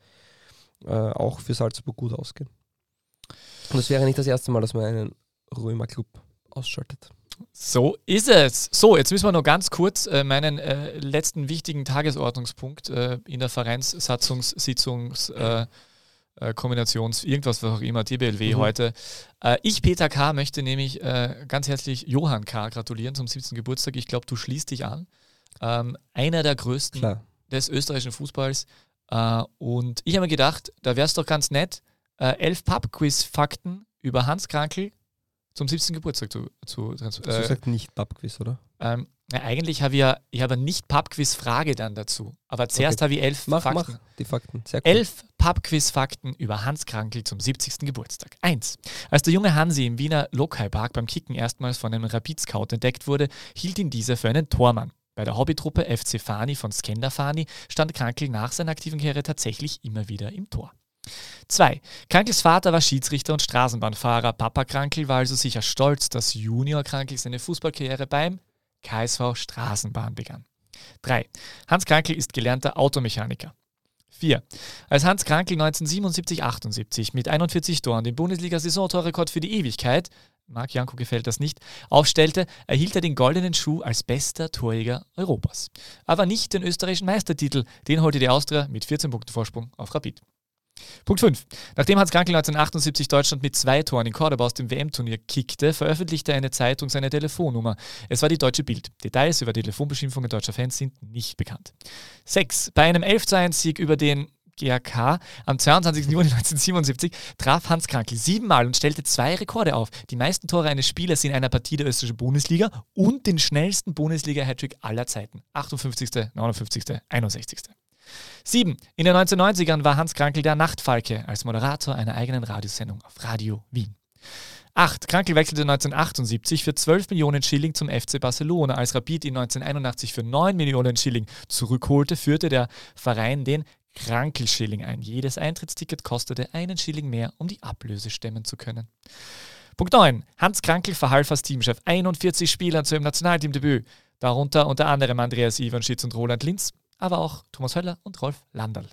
äh, auch für Salzburg gut ausgehen. Und es wäre nicht das erste Mal, dass man einen Römer-Club ausschaltet. So ist es. So, jetzt müssen wir noch ganz kurz äh, meinen äh, letzten wichtigen Tagesordnungspunkt äh, in der Vereinssatzungssitzungs äh, äh, Kombinations, irgendwas, was auch immer, TBLW mhm. heute. Äh, ich, Peter K., möchte nämlich ganz herzlich Johann K. gratulieren zum 17. Geburtstag. Ich glaube, du schließt dich an. Ähm, einer der größten Klar. des österreichischen Fußballs. und ich habe mir gedacht, da wäre es doch ganz nett, elf Pub-Quiz-Fakten über Hans Krankel zum 17. Geburtstag zu. zu, zu äh, du sagst nicht Pubquiz, oder? Ähm, ja, eigentlich habe ich ja, ich habe nicht Pubquiz-Frage dann dazu. Aber zuerst okay. habe ich elf mach, Fakten. Mach die Fakten. Sehr cool. Elf Pubquiz-Fakten über Hans Krankel zum 70. Geburtstag. Eins. Als der junge Hansi im Wiener Lokaipark beim Kicken erstmals von einem Rapid-Scout entdeckt wurde, hielt ihn dieser für einen Tormann. Bei der Hobbytruppe FC Fani von Skender Fani stand Krankel nach seiner aktiven Karriere tatsächlich immer wieder im Tor. 2. Krankels Vater war Schiedsrichter und Straßenbahnfahrer. Papa Krankel war also sicher stolz, dass Junior Krankel seine Fußballkarriere beim KSV Straßenbahn begann. 3. Hans Krankel ist gelernter Automechaniker. 4. Als Hans Krankel 1977-78 mit 41 Toren den Bundesliga-Saisontorrekord für die Ewigkeit, Marc Janko gefällt das nicht, aufstellte, erhielt er den goldenen Schuh als bester Torjäger Europas. Aber nicht den österreichischen Meistertitel, den holte die Austria mit 14 Punkten Vorsprung auf Rapid. Punkt 5. Nachdem Hans Krankel 1978 Deutschland mit zwei Toren in Cordoba aus dem WM-Turnier kickte, veröffentlichte eine Zeitung seine Telefonnummer. Es war die Deutsche Bild. Details über die Telefonbeschimpfungen deutscher Fans sind nicht bekannt. 6. Bei einem 11 1 Sieg über den GAK am 22. Juni 1977 traf Hans Krankel siebenmal und stellte zwei Rekorde auf. Die meisten Tore eines Spielers in einer Partie der österreichischen Bundesliga und den schnellsten Bundesliga-Hattrick aller Zeiten. 58., 59., 61. 7. In den 1990ern war Hans Krankel der Nachtfalke als Moderator einer eigenen Radiosendung auf Radio Wien. 8. Krankel wechselte 1978 für 12 Millionen Schilling zum FC Barcelona. Als Rapid ihn 1981 für 9 Millionen Schilling zurückholte, führte der Verein den Krankel-Schilling ein. Jedes Eintrittsticket kostete einen Schilling mehr, um die Ablöse stemmen zu können. Punkt 9. Hans Krankel verhalf als Teamchef 41 Spielern zu ihrem Nationalteamdebüt, darunter unter anderem Andreas Ivanschitz und Roland Linz aber auch Thomas Höller und Rolf Landerl.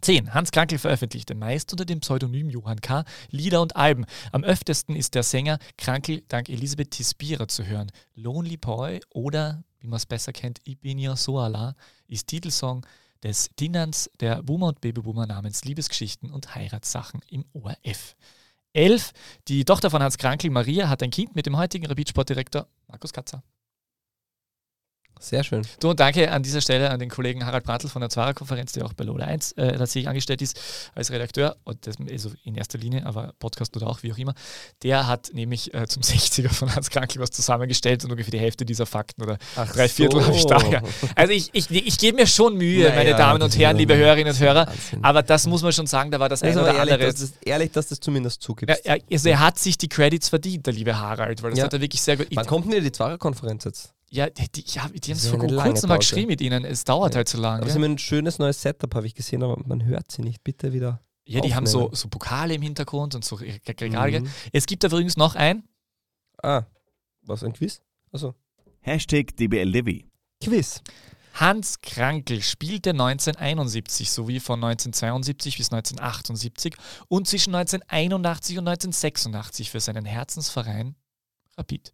10. Hans Krankel veröffentlichte meist unter dem Pseudonym Johann K. Lieder und Alben. Am öftesten ist der Sänger Krankel dank Elisabeth Tispira zu hören. Lonely Boy oder, wie man es besser kennt, Ibinio Soala ist Titelsong des Dinans der Boomer und Babyboomer namens Liebesgeschichten und Heiratssachen im ORF. 11. Die Tochter von Hans Krankel, Maria, hat ein Kind mit dem heutigen Rapid-Sportdirektor Markus Katzer. Sehr schön. Du und danke an dieser Stelle an den Kollegen Harald Brandl von der Zwarer-Konferenz, der auch bei Lola 1 äh, tatsächlich angestellt ist als Redakteur, und das also in erster Linie, aber Podcast oder auch, wie auch immer. Der hat nämlich äh, zum 60er von Hans Krankel was zusammengestellt und ungefähr die Hälfte dieser Fakten oder Ach drei Viertel so. habe ich da. Also ich, ich, ich gebe mir schon Mühe, naja, meine Damen und Herren, liebe Hörerinnen und Hörer, Wahnsinn. aber das muss man schon sagen, da war das, das eine oder ehrlich, andere. Das ist ehrlich, dass das zumindest zugibst. Ja, also er hat sich die Credits verdient, der liebe Harald, weil das ja. hat er wirklich sehr gut. Wann kommt denn die Zwarer-Konferenz jetzt? Ja, die, die, ja, die haben es vor kurzem mal geschrieben mit ihnen. Es dauert ja. halt so lange. Aber sie haben ein schönes neues Setup, habe ich gesehen, aber man hört sie nicht. Bitte wieder. Ja, die aufnehmen. haben so, so Pokale im Hintergrund und so Regale. Mhm. Es gibt da übrigens noch ein. Ah, was, ein Quiz? Also. Hashtag DBLDW. Quiz. Hans Krankel spielte 1971 sowie von 1972 bis 1978 und zwischen 1981 und 1986 für seinen Herzensverein Rapid.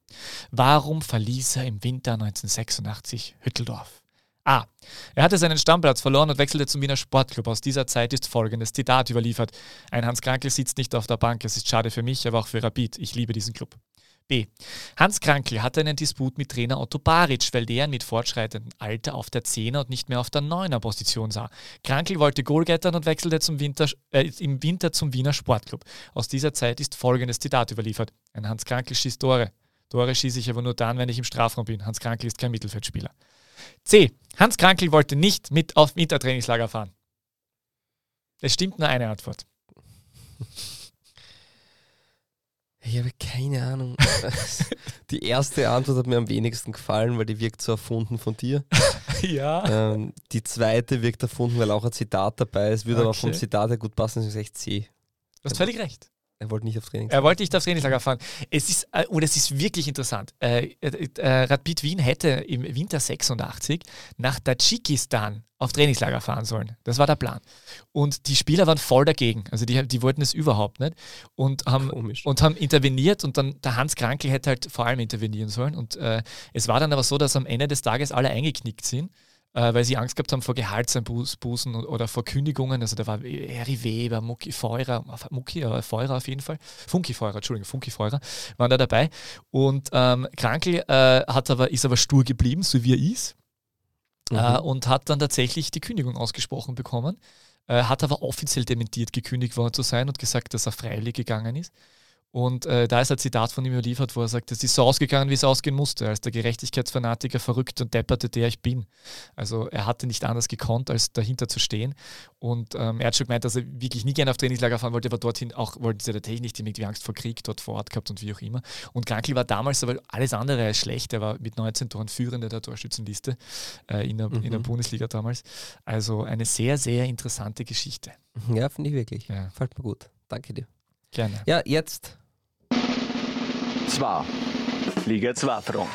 Warum verließ er im Winter 1986 Hütteldorf? A. Er hatte seinen Stammplatz verloren und wechselte zum Wiener Sportclub. Aus dieser Zeit ist folgendes Zitat überliefert. Ein Hans Krankel sitzt nicht auf der Bank. Es ist schade für mich, aber auch für Rapid. Ich liebe diesen Club. B. Hans Krankel hatte einen Disput mit Trainer Otto Baric, weil der ihn mit fortschreitendem Alter auf der 10er und nicht mehr auf der 9er Position sah. Krankel wollte Goalgettern und wechselte zum Winter, äh, im Winter zum Wiener Sportclub. Aus dieser Zeit ist folgendes Zitat überliefert. Ein Hans Krankel schießt Tore. Tore schieße ich aber nur dann, wenn ich im Strafraum bin. Hans Krankel ist kein Mittelfeldspieler. C. Hans Krankel wollte nicht mit auf Wintertrainingslager fahren. Es stimmt nur eine Antwort. Ich habe keine Ahnung. die erste Antwort hat mir am wenigsten gefallen, weil die wirkt so erfunden von dir. ja. Ähm, die zweite wirkt erfunden, weil auch ein Zitat dabei ist. Würde aber vom Okay. Zitat her gut passen, deswegen sage ich C. Du hast völlig recht. Er wollte nicht auf Training. Er wollte nicht aufs Trainingslager fahren. Es ist, äh, und es ist wirklich interessant. Äh, äh, äh, Rapid Wien hätte im Winter 86 nach Tadschikistan auf Trainingslager fahren sollen. Das war der Plan. Und die Spieler waren voll dagegen. Also die, die wollten es überhaupt nicht und haben, Komisch. und haben interveniert und dann der Hans Krankel hätte halt vor allem intervenieren sollen. Und äh, es war dann aber so, dass am Ende des Tages alle eingeknickt sind. Äh, weil sie Angst gehabt haben vor Gehaltseinbußen und- oder vor Kündigungen. Also da war Harry Weber, Mucki Feurer, Mucki, aber Feurer auf jeden Fall. Funky Feurer, Entschuldigung, Funky Feurer waren da dabei. Und ähm, Krankel äh, hat aber, ist aber stur geblieben, so wie er ist. Mhm. Äh, und hat dann tatsächlich die Kündigung ausgesprochen bekommen. Äh, hat aber offiziell dementiert, gekündigt worden zu sein und gesagt, dass er freiwillig gegangen ist. Und äh, da ist ein Zitat von ihm überliefert, wo er sagt, es ist so ausgegangen, wie es ausgehen musste, als der Gerechtigkeitsfanatiker, verrückt und depperte, der ich bin. Also er hatte nicht anders gekonnt, als dahinter zu stehen. Und ähm, er hat schon gemeint, dass er wirklich nie gerne auf Trainingslager fahren wollte, aber dorthin auch wollte sie tatsächlich nicht irgendwie Angst vor Krieg dort vor Ort gehabt und wie auch immer. Und Krankel war damals aber alles andere als schlecht. Er war mit 19 Toren Führender der Torschützenliste äh, in, der, in der Mhm. Bundesliga damals. Also eine sehr, sehr interessante Geschichte. Ja, finde ich wirklich. Ja, Fällt mir gut. Danke dir. gerne. Ja, jetzt. Zwei. Liga 2 Fragen.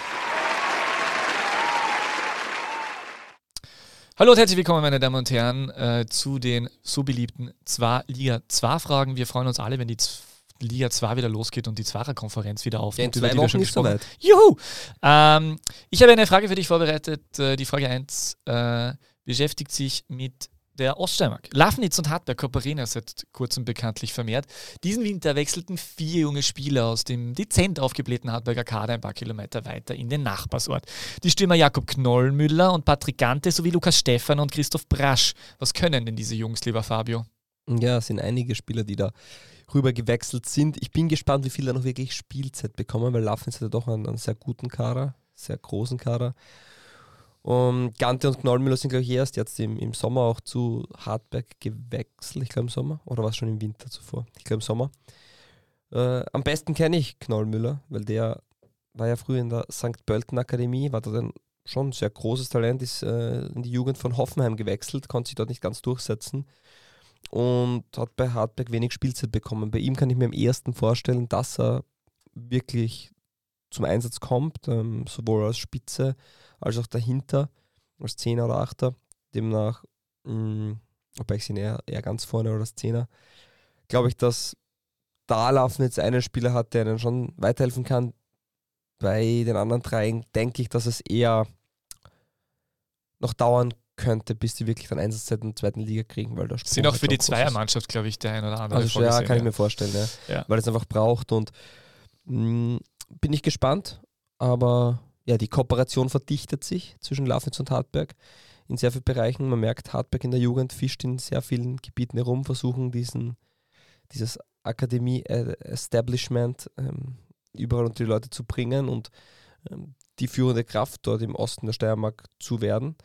Hallo und herzlich willkommen, meine Damen und Herren, äh, zu den so beliebten zwei Liga 2 Fragen. Wir freuen uns alle, wenn die Z Liga 2 wieder losgeht und die Zwarer-Konferenz wieder Ja, aufnimmt, zwei wir schon gesprochen soweit. Juhu! Ähm, ich habe eine Frage für dich vorbereitet. Äh, die Frage 1 äh, beschäftigt sich mit der Oststeiermark. Lafnitz und Hartberg kooperieren seit kurzem bekanntlich vermehrt. Diesen Winter wechselten vier junge Spieler aus dem dezent aufgeblähten Hartberger Kader ein paar Kilometer weiter in den Nachbarsort. Die Stürmer Jakob Knollmüller und Patrick Gante sowie Lukas Stephan und Christoph Brasch. Was können denn diese Jungs, lieber Fabio? Ja, es sind einige Spieler, die da rüber gewechselt sind. Ich bin gespannt, wie viele da noch wirklich Spielzeit bekommen, weil Lafnitz hat ja doch einen, einen sehr guten Kader, sehr großen Kader. Und Gante und Knollmüller sind, glaube ich, erst jetzt im, im Sommer auch zu Hartberg gewechselt. Ich glaube im Sommer. Oder war es schon im Winter zuvor? Ich glaube im Sommer. Äh, am besten kenne ich Knollmüller, weil der war ja früher in der St. Pölten Akademie, war da dann schon ein sehr großes Talent, ist äh, in die Jugend von Hoffenheim gewechselt, konnte sich dort nicht ganz durchsetzen und hat bei Hartberg wenig Spielzeit bekommen. Bei ihm kann ich mir am ehesten vorstellen, dass er wirklich zum Einsatz kommt, ähm, sowohl als Spitze als auch dahinter, als Zehner oder Achter. Demnach, mh, wobei ich ihn eher, eher ganz vorne oder als Zehner, glaube ich, dass da Laufen jetzt einen Spieler hat, der ihnen schon weiterhelfen kann. Bei den anderen dreien denke ich, dass es eher noch dauern könnte, bis die wirklich dann Einsatzzeit in der zweiten Liga kriegen, weil Sprung Sind auch halt für die. Zweiermannschaft, glaube ich, der ein oder andere Also ja, kann ich mir vorstellen, ja. Ja. weil es einfach braucht und mh, bin ich gespannt, aber ja, die Kooperation verdichtet sich zwischen Lafnitz und Hartberg in sehr vielen Bereichen. Man merkt, Hartberg in der Jugend fischt in sehr vielen Gebieten herum, versuchen diesen, dieses Akademie-Establishment ähm, überall unter die Leute zu bringen und ähm, die führende Kraft dort im Osten der Steiermark zu werden,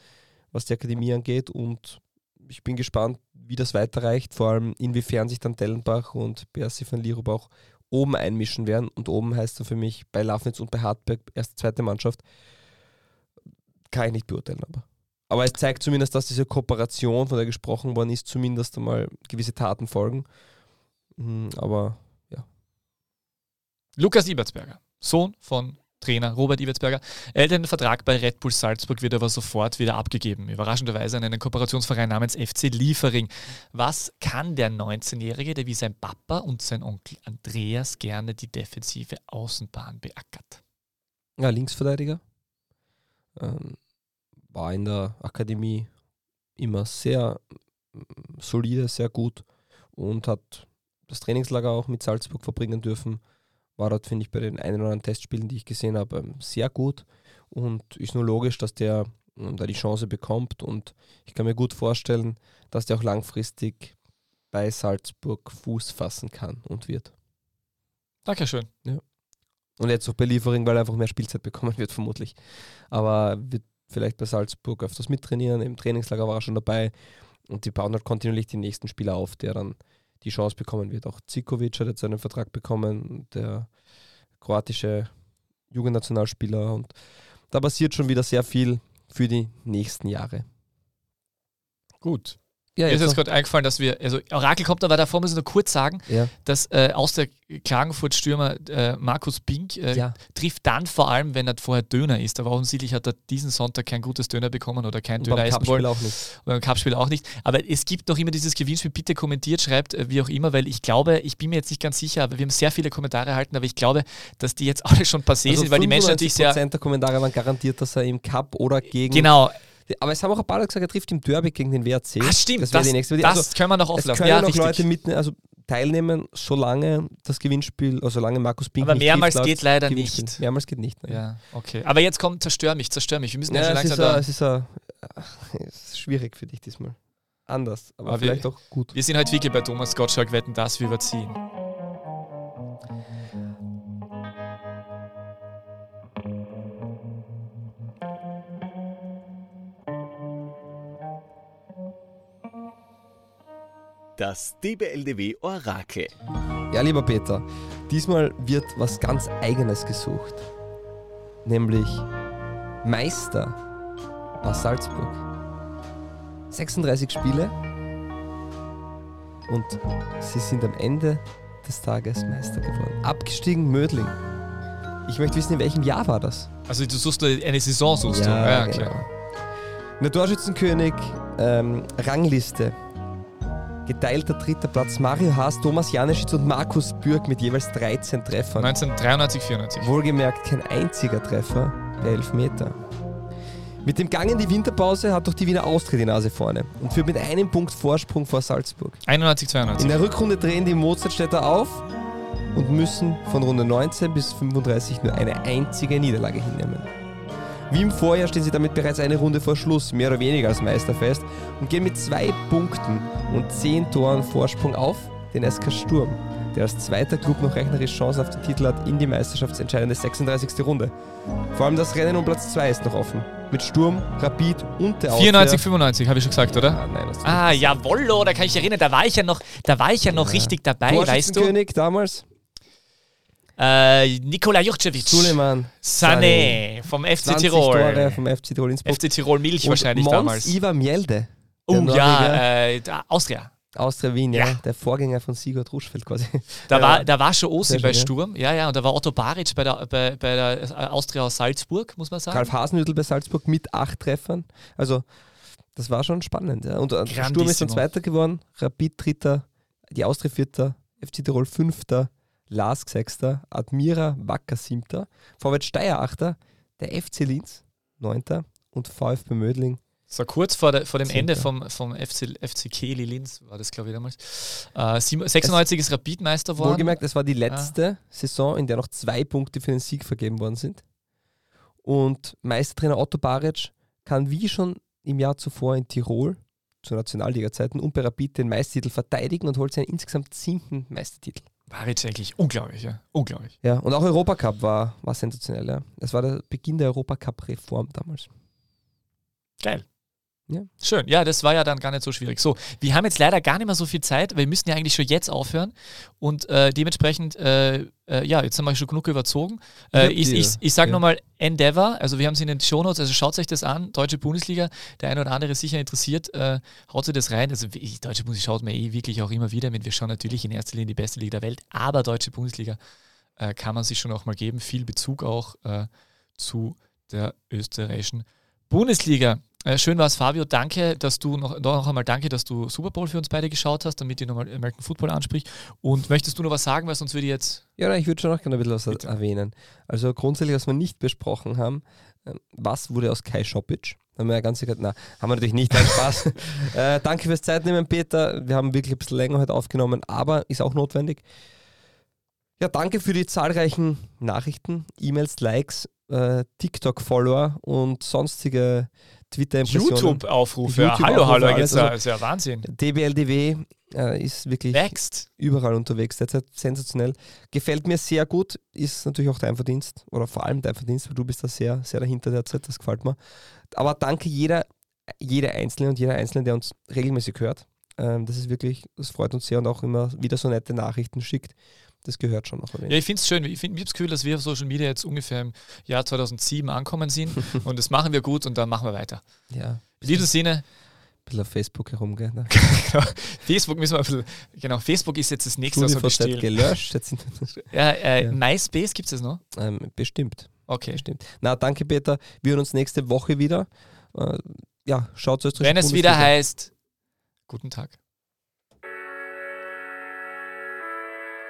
was die Akademie angeht. Und ich bin gespannt, wie das weiterreicht, vor allem inwiefern sich dann Dellenbach und Bersi van Lierup auch oben einmischen werden. Und oben heißt dann für mich bei Lafnitz und bei Hartberg erste, zweite Mannschaft. Kann ich nicht beurteilen, aber. Aber es zeigt zumindest, dass diese Kooperation, von der gesprochen worden ist, zumindest einmal gewisse Taten folgen. Mm, Aber Lukas Ibertsberger, Sohn von Trainer Robert Ibertsberger. Er einen Vertrag bei Red Bull Salzburg, wird aber sofort wieder abgegeben. Überraschenderweise an einen Kooperationsverein namens FC Liefering. Was kann der 19-Jährige, der wie sein Papa und sein Onkel Andreas gerne die defensive Außenbahn beackert? ja, Linksverteidiger. Ähm, war in der Akademie immer sehr solide, sehr gut und hat das Trainingslager auch mit Salzburg verbringen dürfen. War dort, finde ich, bei den ein oder anderen Testspielen, die ich gesehen habe, ähm, sehr gut. Und ist nur logisch, dass der ähm, da die Chance bekommt. Und ich kann mir gut vorstellen, dass der auch langfristig bei Salzburg Fuß fassen kann und wird. Dankeschön. Und jetzt auch bei Liefering, weil er einfach mehr Spielzeit bekommen wird, vermutlich. Aber wird vielleicht bei Salzburg öfters mittrainieren. Im Trainingslager war er schon dabei. Und die bauen halt kontinuierlich die nächsten Spieler auf, der dann die Chance bekommen wird. Auch Zikovic hat jetzt einen Vertrag bekommen, der kroatische Jugendnationalspieler. Und da passiert schon wieder sehr viel für die nächsten Jahre. Gut. Ja, Mir ist jetzt gerade eingefallen, dass wir, also Orakel kommt, aber davor muss ich nur kurz sagen, ja. dass äh, aus der Klagenfurt-Stürmer äh, Markus Bink äh, Ja. trifft dann vor allem, wenn er vorher Döner ist. Aber offensichtlich hat er diesen Sonntag kein gutes Döner bekommen oder kein Und Döner essen wollen. auch nicht. Beim Cup-Spiel auch nicht. Aber es gibt noch immer dieses Gewinnspiel. Bitte kommentiert, schreibt, äh, wie auch immer, weil ich glaube, ich bin mir jetzt nicht ganz sicher, aber wir haben sehr viele Kommentare erhalten, aber ich glaube, dass die jetzt alle schon passé Also sind, weil die Menschen natürlich sehr. 95% der Kommentare waren garantiert, dass er im Cup oder gegen. Genau. Aber es haben auch ein paar Leute gesagt, er trifft im Derby gegen den WRC. Ah, stimmt. Das Das, die nächste das, Also, können wir noch es auflassen. können Ja, noch richtig. Leute mit, also teilnehmen, solange das Gewinnspiel, also solange Markus Bink Aber mehrmals trifft, geht leider nicht. Mehrmals geht nicht. Ne? Ja, okay. Aber jetzt kommt, zerstör mich, zerstör mich. Wir müssen ja, Ja, schon es, ist langsam a, da. es ist a, es ist schwierig für dich diesmal. Anders, aber, Aber wir- vielleicht auch gut. Wir sind halt wirklich bei Thomas Gottschalk wetten, dass wir überziehen. Das DBLDW Orakel. Ja, lieber Peter, diesmal wird was ganz Eigenes gesucht. Nämlich Meister aus Salzburg. 36 Spiele und sie sind am Ende des Tages Meister geworden. Abgestiegen Mödling. Ich möchte wissen, in welchem Jahr war das? Also du suchst eine Saison, suchst du. Ja, genau. Der Torschützenkönig, ähm, Rangliste. Geteilter dritter Platz Mario Haas, Thomas Janeschitz und Markus Bürg mit jeweils 13 Treffern. 1993, 94. Wohlgemerkt kein einziger Treffer bei Elfmeter. Mit dem Gang in die Winterpause hat doch die Wiener Austria die Nase vorne und führt mit einem Punkt Vorsprung vor Salzburg. 91, In 92. der Rückrunde drehen die Mozartstädter auf und müssen von Runde 19 bis 35 nur eine einzige Niederlage hinnehmen. Wie im Vorjahr stehen sie damit bereits eine Runde vor Schluss, mehr oder weniger als Meister fest und gehen mit zwei Punkten und zehn Toren Vorsprung auf den SK Sturm, der als zweiter Club noch rechnerisch Chance auf den Titel hat in die meisterschaftsentscheidende 36. Runde. Vor allem das Rennen um Platz 2 ist noch offen. Mit Sturm, Rapid und der 94, 95, habe ich schon gesagt, oder? Ah, nein, das Ah, jawollo, da kann ich erinnern, da war ich ja noch, da war ich ja noch Ja. richtig dabei, weißt du? Torschützenkönig damals, Äh, Nikola Jurcevic. Suleiman. Sané vom FC 20 Tirol. Tore vom FC Tirol Innsbruck. FC Tirol Milch Und wahrscheinlich Mons damals. Ivar Mjelde, Oh der ja, Norweger. äh, Austria. Austria Wien, ja. Ja. Der Vorgänger von Sigurd Ruschfeld quasi. Da, Ja. war, da war schon Osi bei. Sturm. Ja, ja, und da war Otto Baric bei der, bei, bei der äh, Austria aus Salzburg, muss man sagen. Ralf Hasenhüttl bei Salzburg mit acht Treffern. Also, das war schon spannend. Ja. Und äh, Sturm ist dann. Zweiter geworden, Rapid Dritter, die Austria Vierter, FC Tirol Fünfter, Lask Sechster, Admira Wacker Siebter, Vorwärts Steyr Achter, der FC Linz Neunter und VfB Mödling So kurz vor, der, vor dem Zehnter. Ende vom, vom FC, FC Kehli Linz war das, glaube ich, damals. Äh, sieben- 96 ist Rapid Meister geworden. Wohlgemerkt, es war die letzte Saison, in der noch zwei Punkte für den Sieg vergeben worden sind. Und Meistertrainer Otto Baric kann wie schon im Jahr zuvor in Tirol zu Nationalliga-Zeiten und bei Rapid den Meistertitel verteidigen und holt seinen insgesamt siebten Meistertitel. Baric eigentlich unglaublich, ja. Unglaublich. Ja, und auch Europacup war, war sensationell. Ja. Es war der Beginn der Europacup-Reform damals. Geil. Ja. Schön, ja, das war ja dann gar nicht so schwierig. So, wir haben jetzt leider gar nicht mehr so viel Zeit, weil wir müssen ja eigentlich schon jetzt aufhören und äh, dementsprechend, äh, äh, ja, jetzt haben wir schon genug überzogen. Äh, ich ich, ich sage ja. nochmal Endeavor, also wir haben es in den Shownotes, also schaut euch das an, Deutsche Bundesliga, der eine oder andere ist sicher interessiert, äh, haut sich das rein. Also ich, Deutsche Bundesliga schaut mir eh wirklich auch immer wieder mit, wir schauen natürlich in erster Linie die beste Liga der Welt, aber Deutsche Bundesliga äh, kann man sich schon auch mal geben, viel Bezug auch zu der österreichischen Bundesliga. Äh, schön war es, Fabio. Danke, dass du noch, noch einmal danke, dass du Super Bowl für uns beide geschaut hast, damit ihr nochmal American Football anspricht. Und möchtest du noch was sagen, weil sonst würde ich jetzt. Ja, nein, ich würde schon noch gerne ein bisschen was Bitte. erwähnen. Also grundsätzlich, was wir nicht besprochen haben, ähm, was wurde aus Kai Schopic? Da haben wir ja ganz sicher, na, haben wir natürlich nicht, nein, Spaß. äh, danke fürs Zeitnehmen, Peter. Wir haben wirklich ein bisschen länger heute aufgenommen, aber ist auch notwendig. Ja, danke für die zahlreichen Nachrichten, E-Mails, Likes, äh, TikTok-Follower und sonstige Twitter-Impressionen. YouTube-Aufrufe. Ja, YouTube-Aufrufe, hallo, hallo, alles. jetzt ja, Also- ist ja Wahnsinn. DBLDW äh, ist wirklich Wächst. überall unterwegs, derzeit sensationell. Gefällt mir sehr gut, ist natürlich auch dein Verdienst oder vor allem dein Verdienst, weil du bist da sehr, sehr dahinter derzeit, das gefällt mir. Aber danke jeder, jeder Einzelne und jeder Einzelne, der uns regelmäßig hört. Ähm, das ist wirklich, das freut uns sehr und auch immer wieder so nette Nachrichten schickt. Das gehört schon noch. Ja, ich finde es schön. Ich, find, ich habe das Gefühl, dass wir auf Social Media jetzt ungefähr im Jahr 2007 ankommen sind und das machen wir gut und dann machen wir weiter. Ja. In diesem Sinne. Ein bisschen auf Facebook herumgehen. Ne? Facebook müssen wir ein bisschen. Genau, Facebook ist jetzt das nächste, was wir bestehlen. gelöscht. Jetzt ja, äh, ja. MySpace gibt es das noch? Ähm, bestimmt. Okay. Bestimmt. Na, danke, Peter. Wir hören uns nächste Woche wieder. Äh, ja, schaut euch Wenn es wieder heißt, guten Tag.